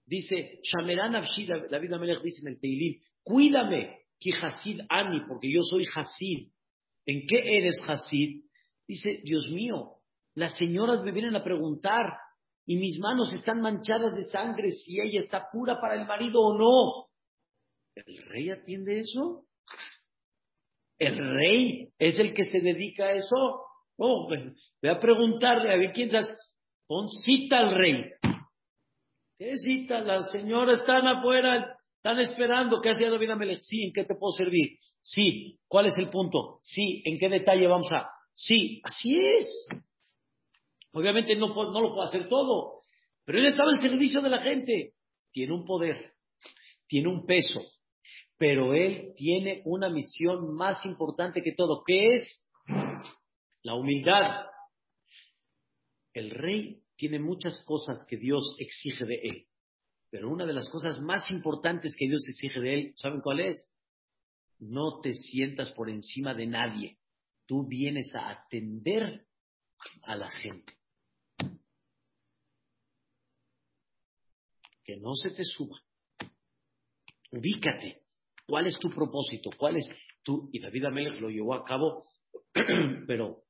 Dice, Shameran Avshi, David Amelech dice en el Teilim, cuídame, que Hasid Ani, porque yo soy Hasid. ¿En qué eres Hasid? Dice, Dios mío, las señoras me vienen a preguntar y mis manos están manchadas de sangre si ella está pura para el marido o no. ¿El rey atiende eso? ¿El rey es el que se dedica a eso? Oh, ve a preguntarle, a ver quién sabe. Pon cita al rey. ¿Qué cita? Las señoras están afuera, están esperando. ¿Qué hacía David Amelech? Sí, ¿en qué te puedo servir? Sí, ¿cuál es el punto? Sí, ¿en qué detalle vamos a? Sí, así es. Obviamente no, lo puede hacer todo, pero él estaba al servicio de la gente. Tiene un poder, tiene un peso, pero él tiene una misión más importante que todo, que es la humildad. El rey tiene muchas cosas que Dios exige de él, pero una de las cosas más importantes que Dios exige de él, ¿saben cuál es? No te sientas por encima de nadie. Tú vienes a atender a la gente. Que no se te suba. Ubícate. ¿Cuál es tu propósito? ¿Cuál es tu? Y David Amelech lo llevó a cabo, [CLEARS THROAT] pero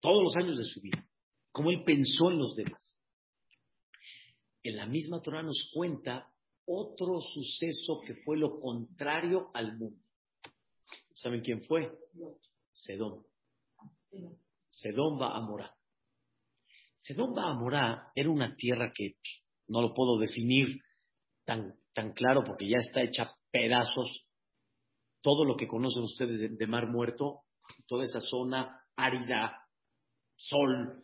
todos los años de su vida. Como él pensó en los demás. En la misma Torah nos cuenta otro suceso que fue lo contrario al mundo. ¿Saben quién fue? Sedón. Sedón va a Morá. Sedón va a Morá era una tierra que no lo puedo definir tan, tan claro porque ya está hecha pedazos. Todo lo que conocen ustedes de, Mar Muerto, toda esa zona árida, sol,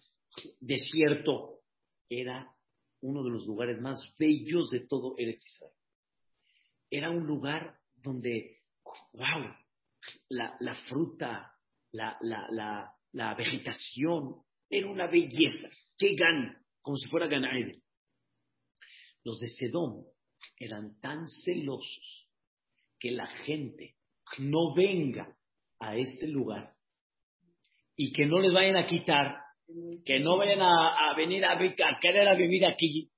desierto, era uno de los lugares más bellos de todo Eretz Israel. Era un lugar donde, wow, la, la fruta, la, la, la, vegetación, era una belleza. ¡Qué gan! Como si fuera Ganaede. Los de Sedón eran tan celosos que la gente no venga a este lugar y que no les vayan a quitar, que no vayan a, venir a, a, querer a vivir aquí,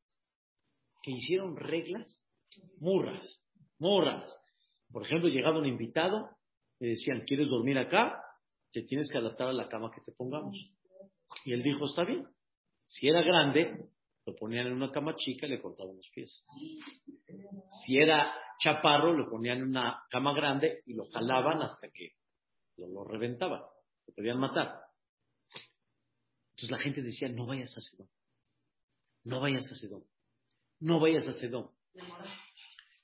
que hicieron reglas murras, murras. Por ejemplo, llegaba un invitado, le decían, ¿quieres dormir acá? Te tienes que adaptar a la cama que te pongamos. Y él dijo, está bien. Si era grande, lo ponían en una cama chica y le cortaban los pies. Si era chaparro, lo ponían en una cama grande y lo jalaban hasta que lo, reventaban. Lo podían matar. Entonces la gente decía, no vayas a Sedón. No vayas a Sedón. No vayas a Sedón.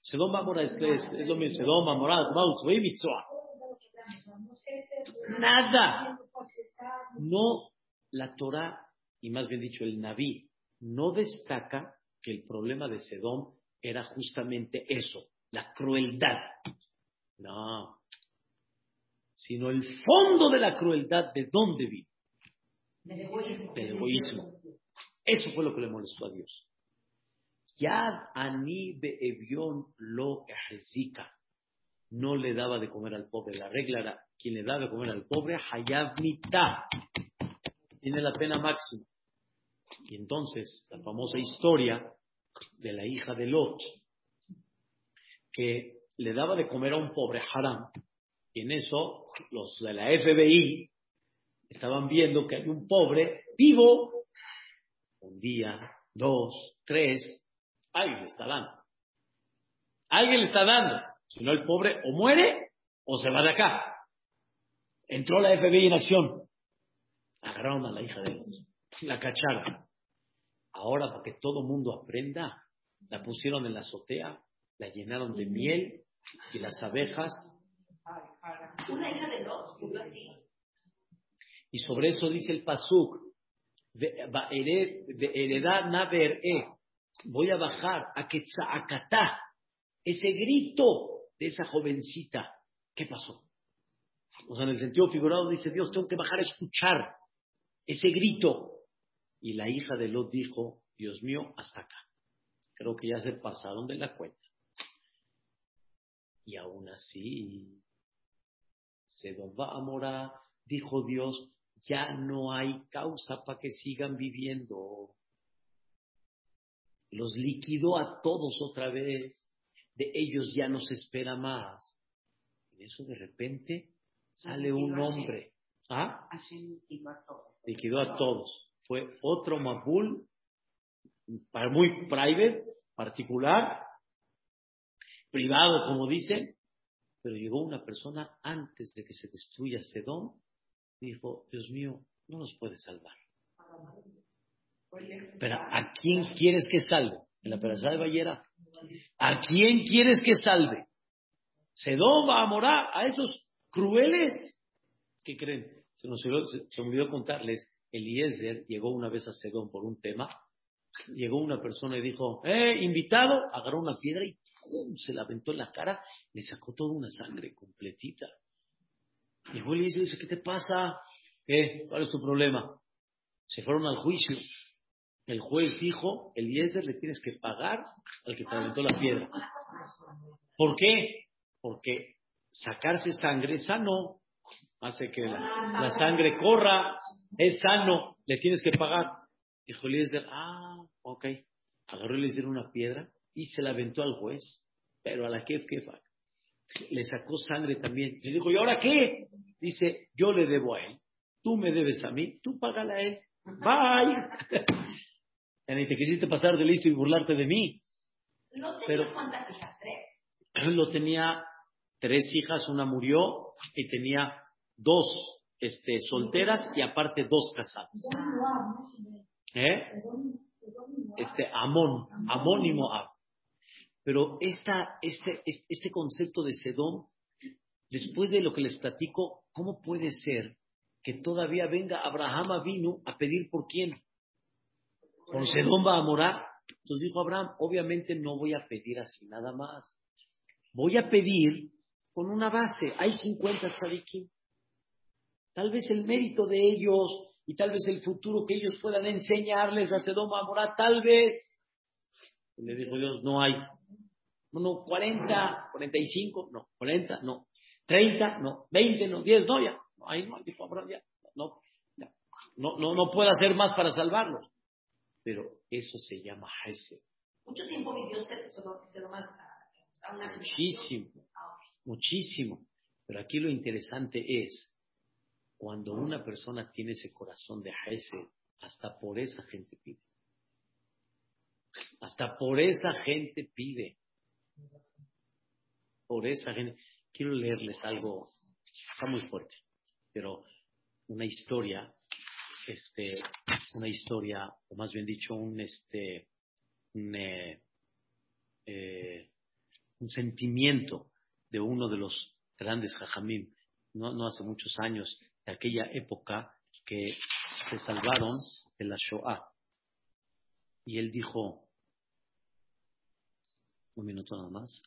Sedón Mamora es, es, es lo mismo. Sedón Mamora, Nada. No, la Torah, y más bien dicho el Naví, no destaca que el problema de Sedón era justamente eso, la crueldad. No. Sino el fondo de la crueldad, ¿de dónde vino? Del egoísmo. Eso fue lo que le molestó a Dios. Yad ani be'evion lo ejezika. No le daba de comer al pobre. La regla era, quien le da de comer al pobre, hayab mitad. Tiene la pena máxima. Y entonces, la famosa historia de la hija de Lot, que le daba de comer a un pobre haram. Y en eso, los de la FBI estaban viendo que hay un pobre vivo, un día, dos, tres, alguien le está dando. Alguien le está dando. Si no, el pobre o muere o se va de acá. Entró la FBI en acción. Agarraron a la hija de ellos. La cacharon. Ahora, para que todo mundo aprenda, la pusieron en la azotea, la llenaron de miel y las abejas. Una hija de dos, Y sobre eso dice el Pasuk, heredad naver e, voy a bajar a Quetzalacatá, ese grito de esa jovencita. ¿Qué pasó? O sea, en el sentido figurado dice Dios, tengo que bajar a escuchar ese grito. Y la hija de Lot dijo, Dios mío, hasta acá. Creo que ya se pasaron de la cuenta. Y aún así, se va a morar, dijo Dios, ya no hay causa para que sigan viviendo. Los liquidó a todos otra vez. De ellos ya no se espera más. En eso de repente sale un hombre. ¿Ah? Liquidó a todos. Fue otro Mabul, muy private, particular, privado, como dicen, pero llegó una persona antes de que se destruya Sedón, dijo, Dios mío, no nos puede salvar. Pero ¿a quién quieres que salve? En la persona de Ballera. ¿A quién quieres que salve? ¿Sedón va a morar a esos crueles? ¿Qué creen? Se nos se, me olvidó contarles. Eliezer llegó una vez a Sedón por un tema. Llegó una persona y dijo, eh, invitado, agarró una piedra y se la aventó en la cara, le sacó toda una sangre completita. Llegó Eliezer y dice, ¿qué te pasa? ¿Qué? ¿Cuál es tu problema? Se fueron al juicio. El juez dijo, Eliezer le tienes que pagar al que te aventó la piedra. ¿Por qué? Porque sacarse sangre sano, hace que la, sangre corra, es sano, le tienes que pagar. Dijo Eliezer, ah, ok. Agarró Eliezer una piedra y se la aventó al juez, pero a la Kef. Le sacó sangre también. Le dijo, ¿y ahora qué? Dice, yo le debo a él, tú me debes a mí, tú págala a él. Bye. [LAUGHS] Y te quisiste pasar de listo y burlarte de mí. ¿No tenía cuántas hijas? ¿Tres? Lo tenía tres hijas, una murió y tenía dos este, solteras y aparte dos casadas. ¿Eh? Este, Amón, Amón y Moab. Pero esta, este, este concepto de Sedón, después de lo que les platico, ¿cómo puede ser que todavía venga Abraham vino a pedir por quién? con Sedón va a morar. Entonces dijo Abraham, obviamente no voy a pedir así nada más. Voy a pedir con una base. Hay 50 tzadikim. Tal vez el mérito de ellos y tal vez el futuro que ellos puedan enseñarles a Sedón va a morar, tal vez. Y le dijo Dios, no hay. No, 40, 45, no, 40, no, 30, no, 20, no, 10, no, ya. Ahí no, dijo Abraham, ya. No, ya. no, no, no puede hacer más para salvarlos. Pero eso se llama Hesed. Mucho tiempo vivió se, se lo, se lo más a una Muchísimo, Ah, muchísimo. Pero aquí lo interesante es, cuando una persona tiene ese corazón de Hesed, hasta por esa gente pide. Hasta por esa gente pide. Por esa gente. Quiero leerles algo, está muy fuerte, pero una historia, este, una historia, o más bien dicho, un, este, un, eh, eh, sentimiento de uno de los grandes jajamim, no, no hace muchos años, de aquella época que se salvaron de la Shoah. Y él dijo, un minuto nada más.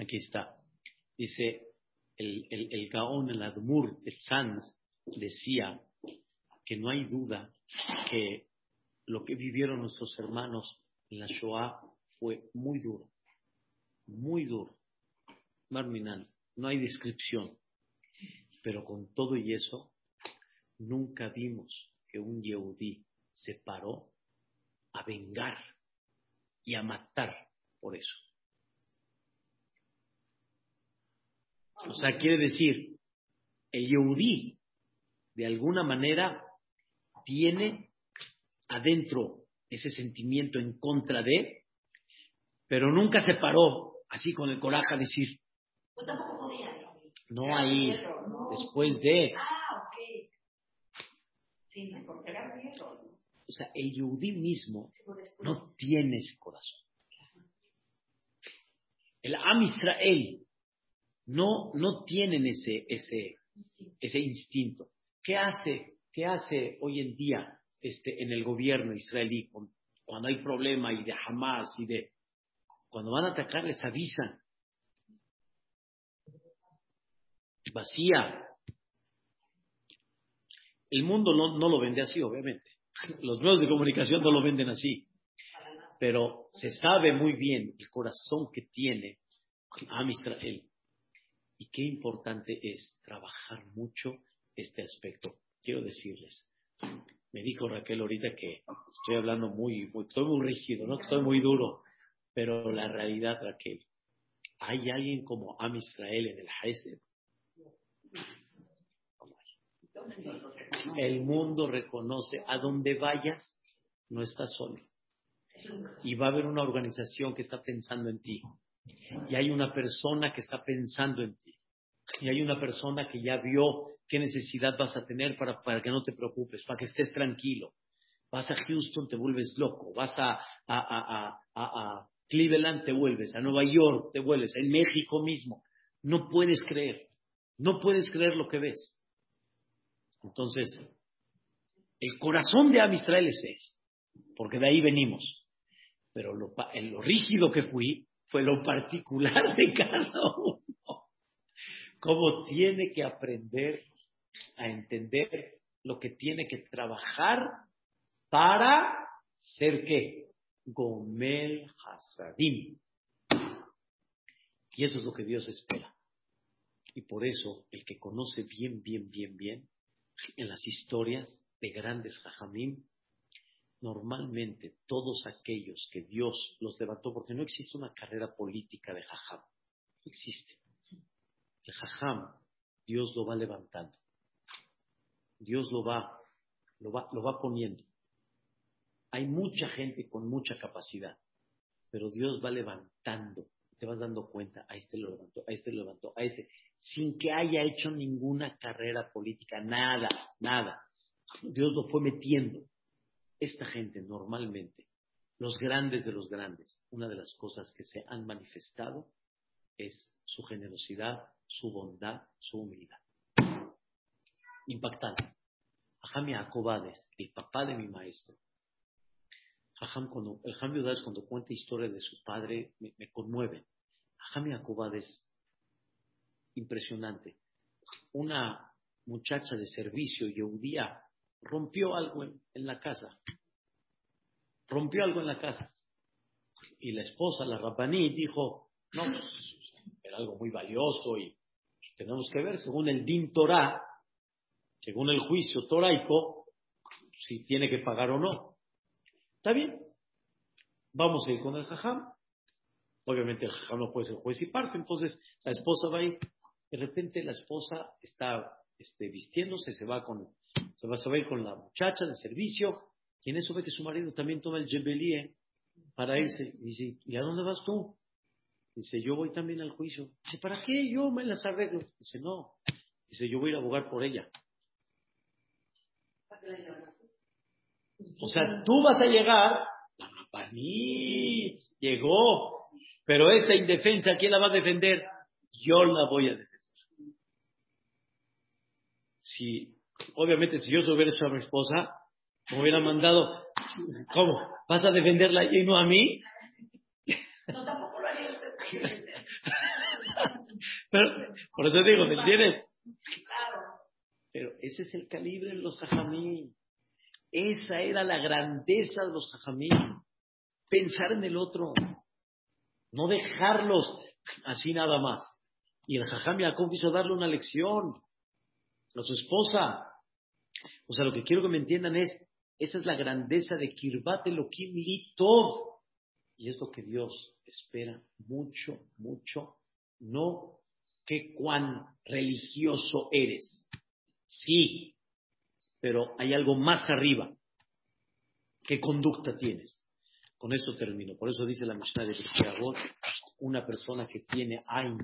Aquí está. Dice el, el, el Gaón, el Admur, el Sanz, decía que no hay duda que lo que vivieron nuestros hermanos en la Shoah fue muy duro, muy duro. Marminan, no hay descripción. Pero con todo y eso, nunca vimos que un Yehudí se paró a vengar y a matar por eso. O sea, quiere decir, el Yehudí, de alguna manera, tiene adentro ese sentimiento en contra de, pero nunca se paró así con el coraje a decir, Pues tampoco podía. no ahí, después de. Ah, ok. Sí. O sea, el Yehudí mismo Sí, no tiene ese corazón. El Am Israel no, no tienen ese, ese, ese instinto. ¿Qué hace, qué hace hoy en día este, en el gobierno israelí con- cuando hay problema y de Hamas y de... Cuando van a atacar les avisan. Vacía. El mundo no, no lo vende así, obviamente. [LAUGHS] Los medios de comunicación no lo venden así. Pero se sabe muy bien el corazón que tiene Am Israel. Y qué importante es trabajar mucho este aspecto. Quiero decirles, me dijo Raquel ahorita que estoy hablando muy, estoy muy rígido, no estoy muy duro, pero la realidad, Raquel, ¿hay alguien como Am Israel en el Hesed? El mundo reconoce a donde vayas, no estás solo. Y va a haber una organización que está pensando en ti. Y hay una persona que está pensando en ti. Y hay una persona que ya vio qué necesidad vas a tener para, para que no te preocupes, para que estés tranquilo. Vas a Houston, te vuelves loco. Vas a, a, a, a, Cleveland, te vuelves. A Nueva York, te vuelves. En México mismo. No puedes creer. No puedes creer lo que ves. Entonces, el corazón de Am Israel es ese, porque de ahí venimos. Pero lo, lo rígido que fui fue lo particular de cada uno. Cómo tiene que aprender a entender lo que tiene que trabajar para ser qué? Gomel Hasadim. Y eso es lo que Dios espera. Y por eso, el que conoce bien, bien, bien, bien, en las historias de grandes jajamim, normalmente todos aquellos que Dios los levantó, porque no existe una carrera política de jajam, no existe. El jajam, Dios lo va levantando. Dios lo va, lo va, lo va poniendo. Hay mucha gente con mucha capacidad, pero Dios va levantando. Te vas dando cuenta, a este lo levantó, a este lo levantó, a este, sin que haya hecho ninguna carrera política, nada, nada. Dios lo fue metiendo. Esta gente normalmente, los grandes de los grandes, una de las cosas que se han manifestado es su generosidad, su bondad, su humildad. Impactante. Jajam Acobades, el papá de mi maestro. Jajam, cuando, el Jam cuando cuenta historias de su padre, me, me conmueven. Jajam Acobades, impresionante. Una muchacha de servicio día rompió algo en, la casa. Rompió algo en la casa. Y la esposa, la Rabbaní, dijo, no, pues, era algo muy valioso y tenemos que ver, según el Din Torah, según el juicio toraico, si tiene que pagar o no. ¿Está bien? Vamos a ir con el jajam. Obviamente el jajam no puede ser juez y parte, entonces la esposa va a ir. De repente la esposa está este, vistiéndose, se va con, se va, a ir con la muchacha de servicio, y en eso ve que su marido también toma el jebelie para irse. Y dice, ¿y a dónde vas tú? Dice, yo voy también al juicio. Dice, ¿para qué? Yo me las arreglo. Dice, no. Dice, yo voy a ir a abogar por ella. O sea, tú vas a llegar, la Rapaní llegó, pero esta indefensa, ¿quién la va a defender? Yo la voy a defender. Si, obviamente, si yo se hubiera hecho a mi esposa, me hubiera mandado, ¿cómo? ¿Vas a defenderla y no a mí? No, tampoco lo haría Pero, por eso digo, ¿me entiendes? Pero ese es el calibre de los jajamí. Esa era la grandeza de los jajamí. Pensar en el otro. No dejarlos así nada más. Y el jajamí Jacob quiso darle una lección a su esposa. O sea, lo que quiero que me entiendan es, esa es la grandeza de Kirbat Elohim Litov. Y es lo que Dios espera mucho, mucho. No que cuán religioso eres. Sí, pero hay algo más arriba. ¿Qué conducta tienes? Con eso termino. Por eso dice la Mishnah de Cristiano, una persona que tiene Ain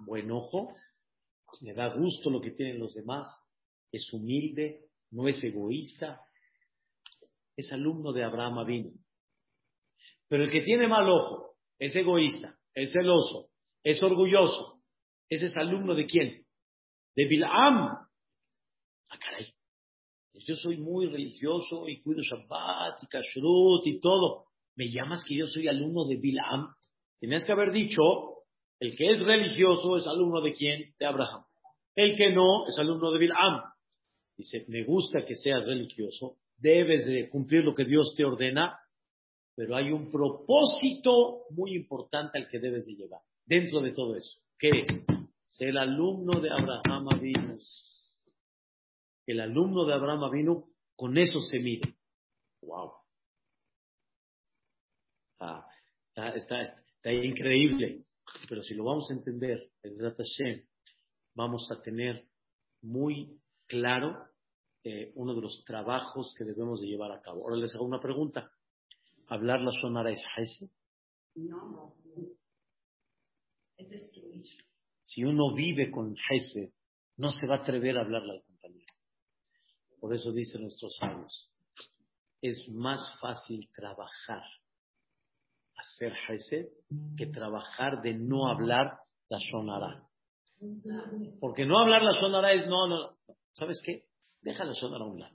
buen ojo, le da gusto lo que tienen los demás, es humilde, no es egoísta, es alumno de Abraham Avinu. Pero el que tiene mal ojo, es egoísta, es celoso, es orgulloso, es alumno de quién? De Bilam. Ah, caray. Yo soy muy religioso y cuido Shabbat y Kashrut y todo. ¿Me llamas que yo soy alumno de Bilam? Tenías que haber dicho, el que es religioso es alumno de quién? De Abraham. El que no es alumno de Bilam. Dice, me gusta que seas religioso, debes de cumplir lo que Dios te ordena, pero hay un propósito muy importante al que debes de llegar dentro de todo eso. ¿Qué es? Ser el alumno de Abraham vino. El alumno de Abraham vino, con eso se mide. ¡Wow! está, increíble. Pero si lo vamos a entender, el Hashem, vamos a tener muy claro eh, uno de los trabajos que debemos de llevar a cabo. Ahora les hago una pregunta. ¿Hablar la sonara es Hesse? No, no. Si uno vive con Hesed, no se va a atrever a hablarle al compañero. Por eso dicen nuestros sabios, es más fácil trabajar, hacer Hesed, que trabajar de no hablar la sonará. Porque no hablar la sonará es no, no. ¿Sabes qué? Deja la sonará a un lado.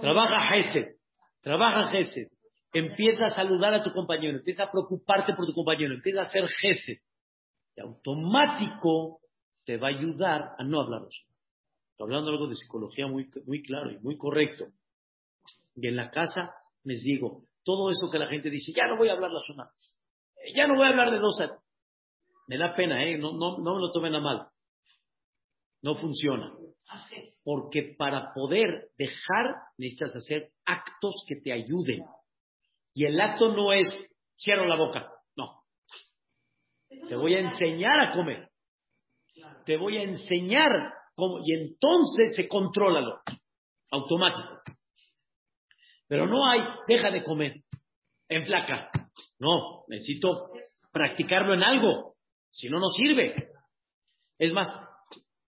Trabaja Hesed, trabaja Hesed. Empieza a saludar a tu compañero, empieza a preocuparte por tu compañero, empieza a hacer Hesed automático te va a ayudar a no hablar Estoy hablando algo de psicología muy, muy claro y muy correcto. Y en la casa les digo, todo eso que la gente dice, ya no voy a hablar la zona, ya no voy a hablar de dos. Me da pena, ¿eh? no, no, no me lo tomen a mal. No funciona. Porque para poder dejar necesitas hacer actos que te ayuden. Y el acto no es cierro la boca. Te voy a enseñar a comer. Te voy a enseñar cómo. Y entonces se controla lo automático. Pero no hay, deja de comer, en flaca. No, necesito practicarlo en algo. Si no, no sirve. Es más,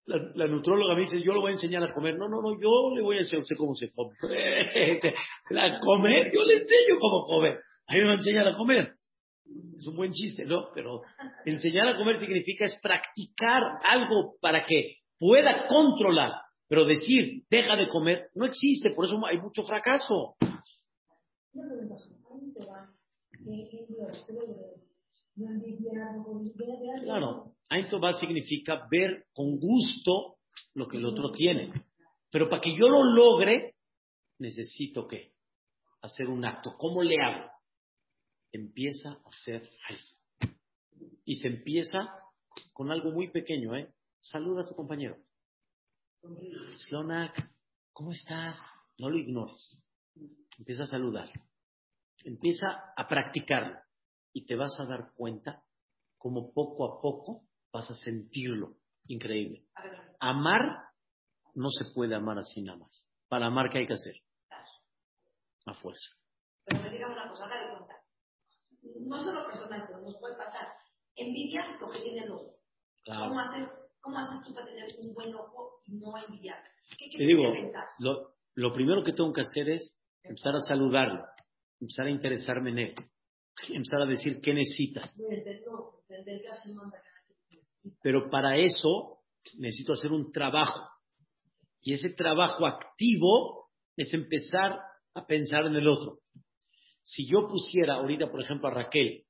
la, nutróloga me dice, yo le voy a enseñar a comer. No, no, no, yo le voy a enseñar a usted cómo se come. [LAUGHS] La comer, yo le enseño cómo comer. A mí me enseñar a comer. Es un buen chiste, ¿no? Pero enseñar a comer significa es practicar algo para que pueda controlar. Pero decir, deja de comer, no existe, por eso hay mucho fracaso. Claro, Aintoba significa ver con gusto lo que el otro tiene. Pero para que yo lo logre, necesito que hacer un acto. ¿Cómo le hago? Empieza a hacer eso. Y se empieza con algo muy pequeño, ¿eh? Saluda a tu compañero. Slonak, ¿cómo estás? No lo ignores. Empieza a saludar. Empieza a practicarlo. Y te vas a dar cuenta como poco a poco vas a sentirlo. Increíble. Amar no se puede amar así nada más. Para amar, ¿qué hay que hacer? A fuerza. Pero me diga una cosa, dale cuenta. No solo personal, pero nos puede pasar. Envidia lo que tiene el otro. ¿Cómo, haces, ¿Cómo haces tú para tener un buen ojo y no envidiar? ¿Qué, Te digo, lo, lo primero que tengo que hacer es empezar a saludarlo, empezar a interesarme en él, empezar a decir qué necesitas. Pero para eso necesito hacer un trabajo. Y ese trabajo activo es empezar a pensar en el otro. Si yo pusiera ahorita, por ejemplo, a Raquel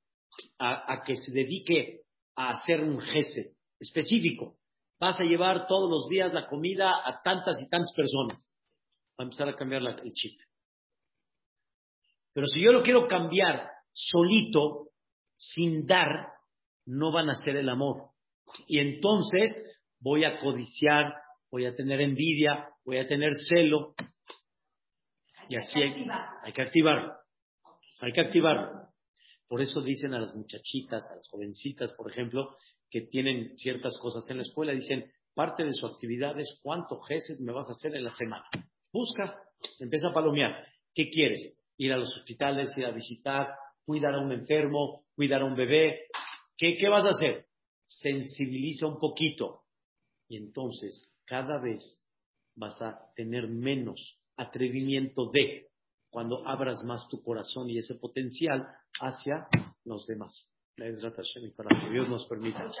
a, que se dedique a hacer un jefe específico, vas a llevar todos los días la comida a tantas y tantas personas, va a empezar a cambiar el chip. Pero si yo lo quiero cambiar solito, sin dar, no van a ser el amor. Y entonces voy a codiciar, voy a tener envidia, voy a tener celo. Y así hay, hay que activarlo. Hay que activarlo. Por eso dicen a las muchachitas, a las jovencitas, por ejemplo, que tienen ciertas cosas en la escuela, dicen, parte de su actividad es cuánto jeses me vas a hacer en la semana. Busca, empieza a palomear. ¿Qué quieres? Ir a los hospitales, ir a visitar, cuidar a un enfermo, cuidar a un bebé. ¿Qué, qué vas a hacer? Sensibiliza un poquito. Y entonces, cada vez vas a tener menos atrevimiento de cuando abras más tu corazón y ese potencial hacia los demás. Dios nos permita.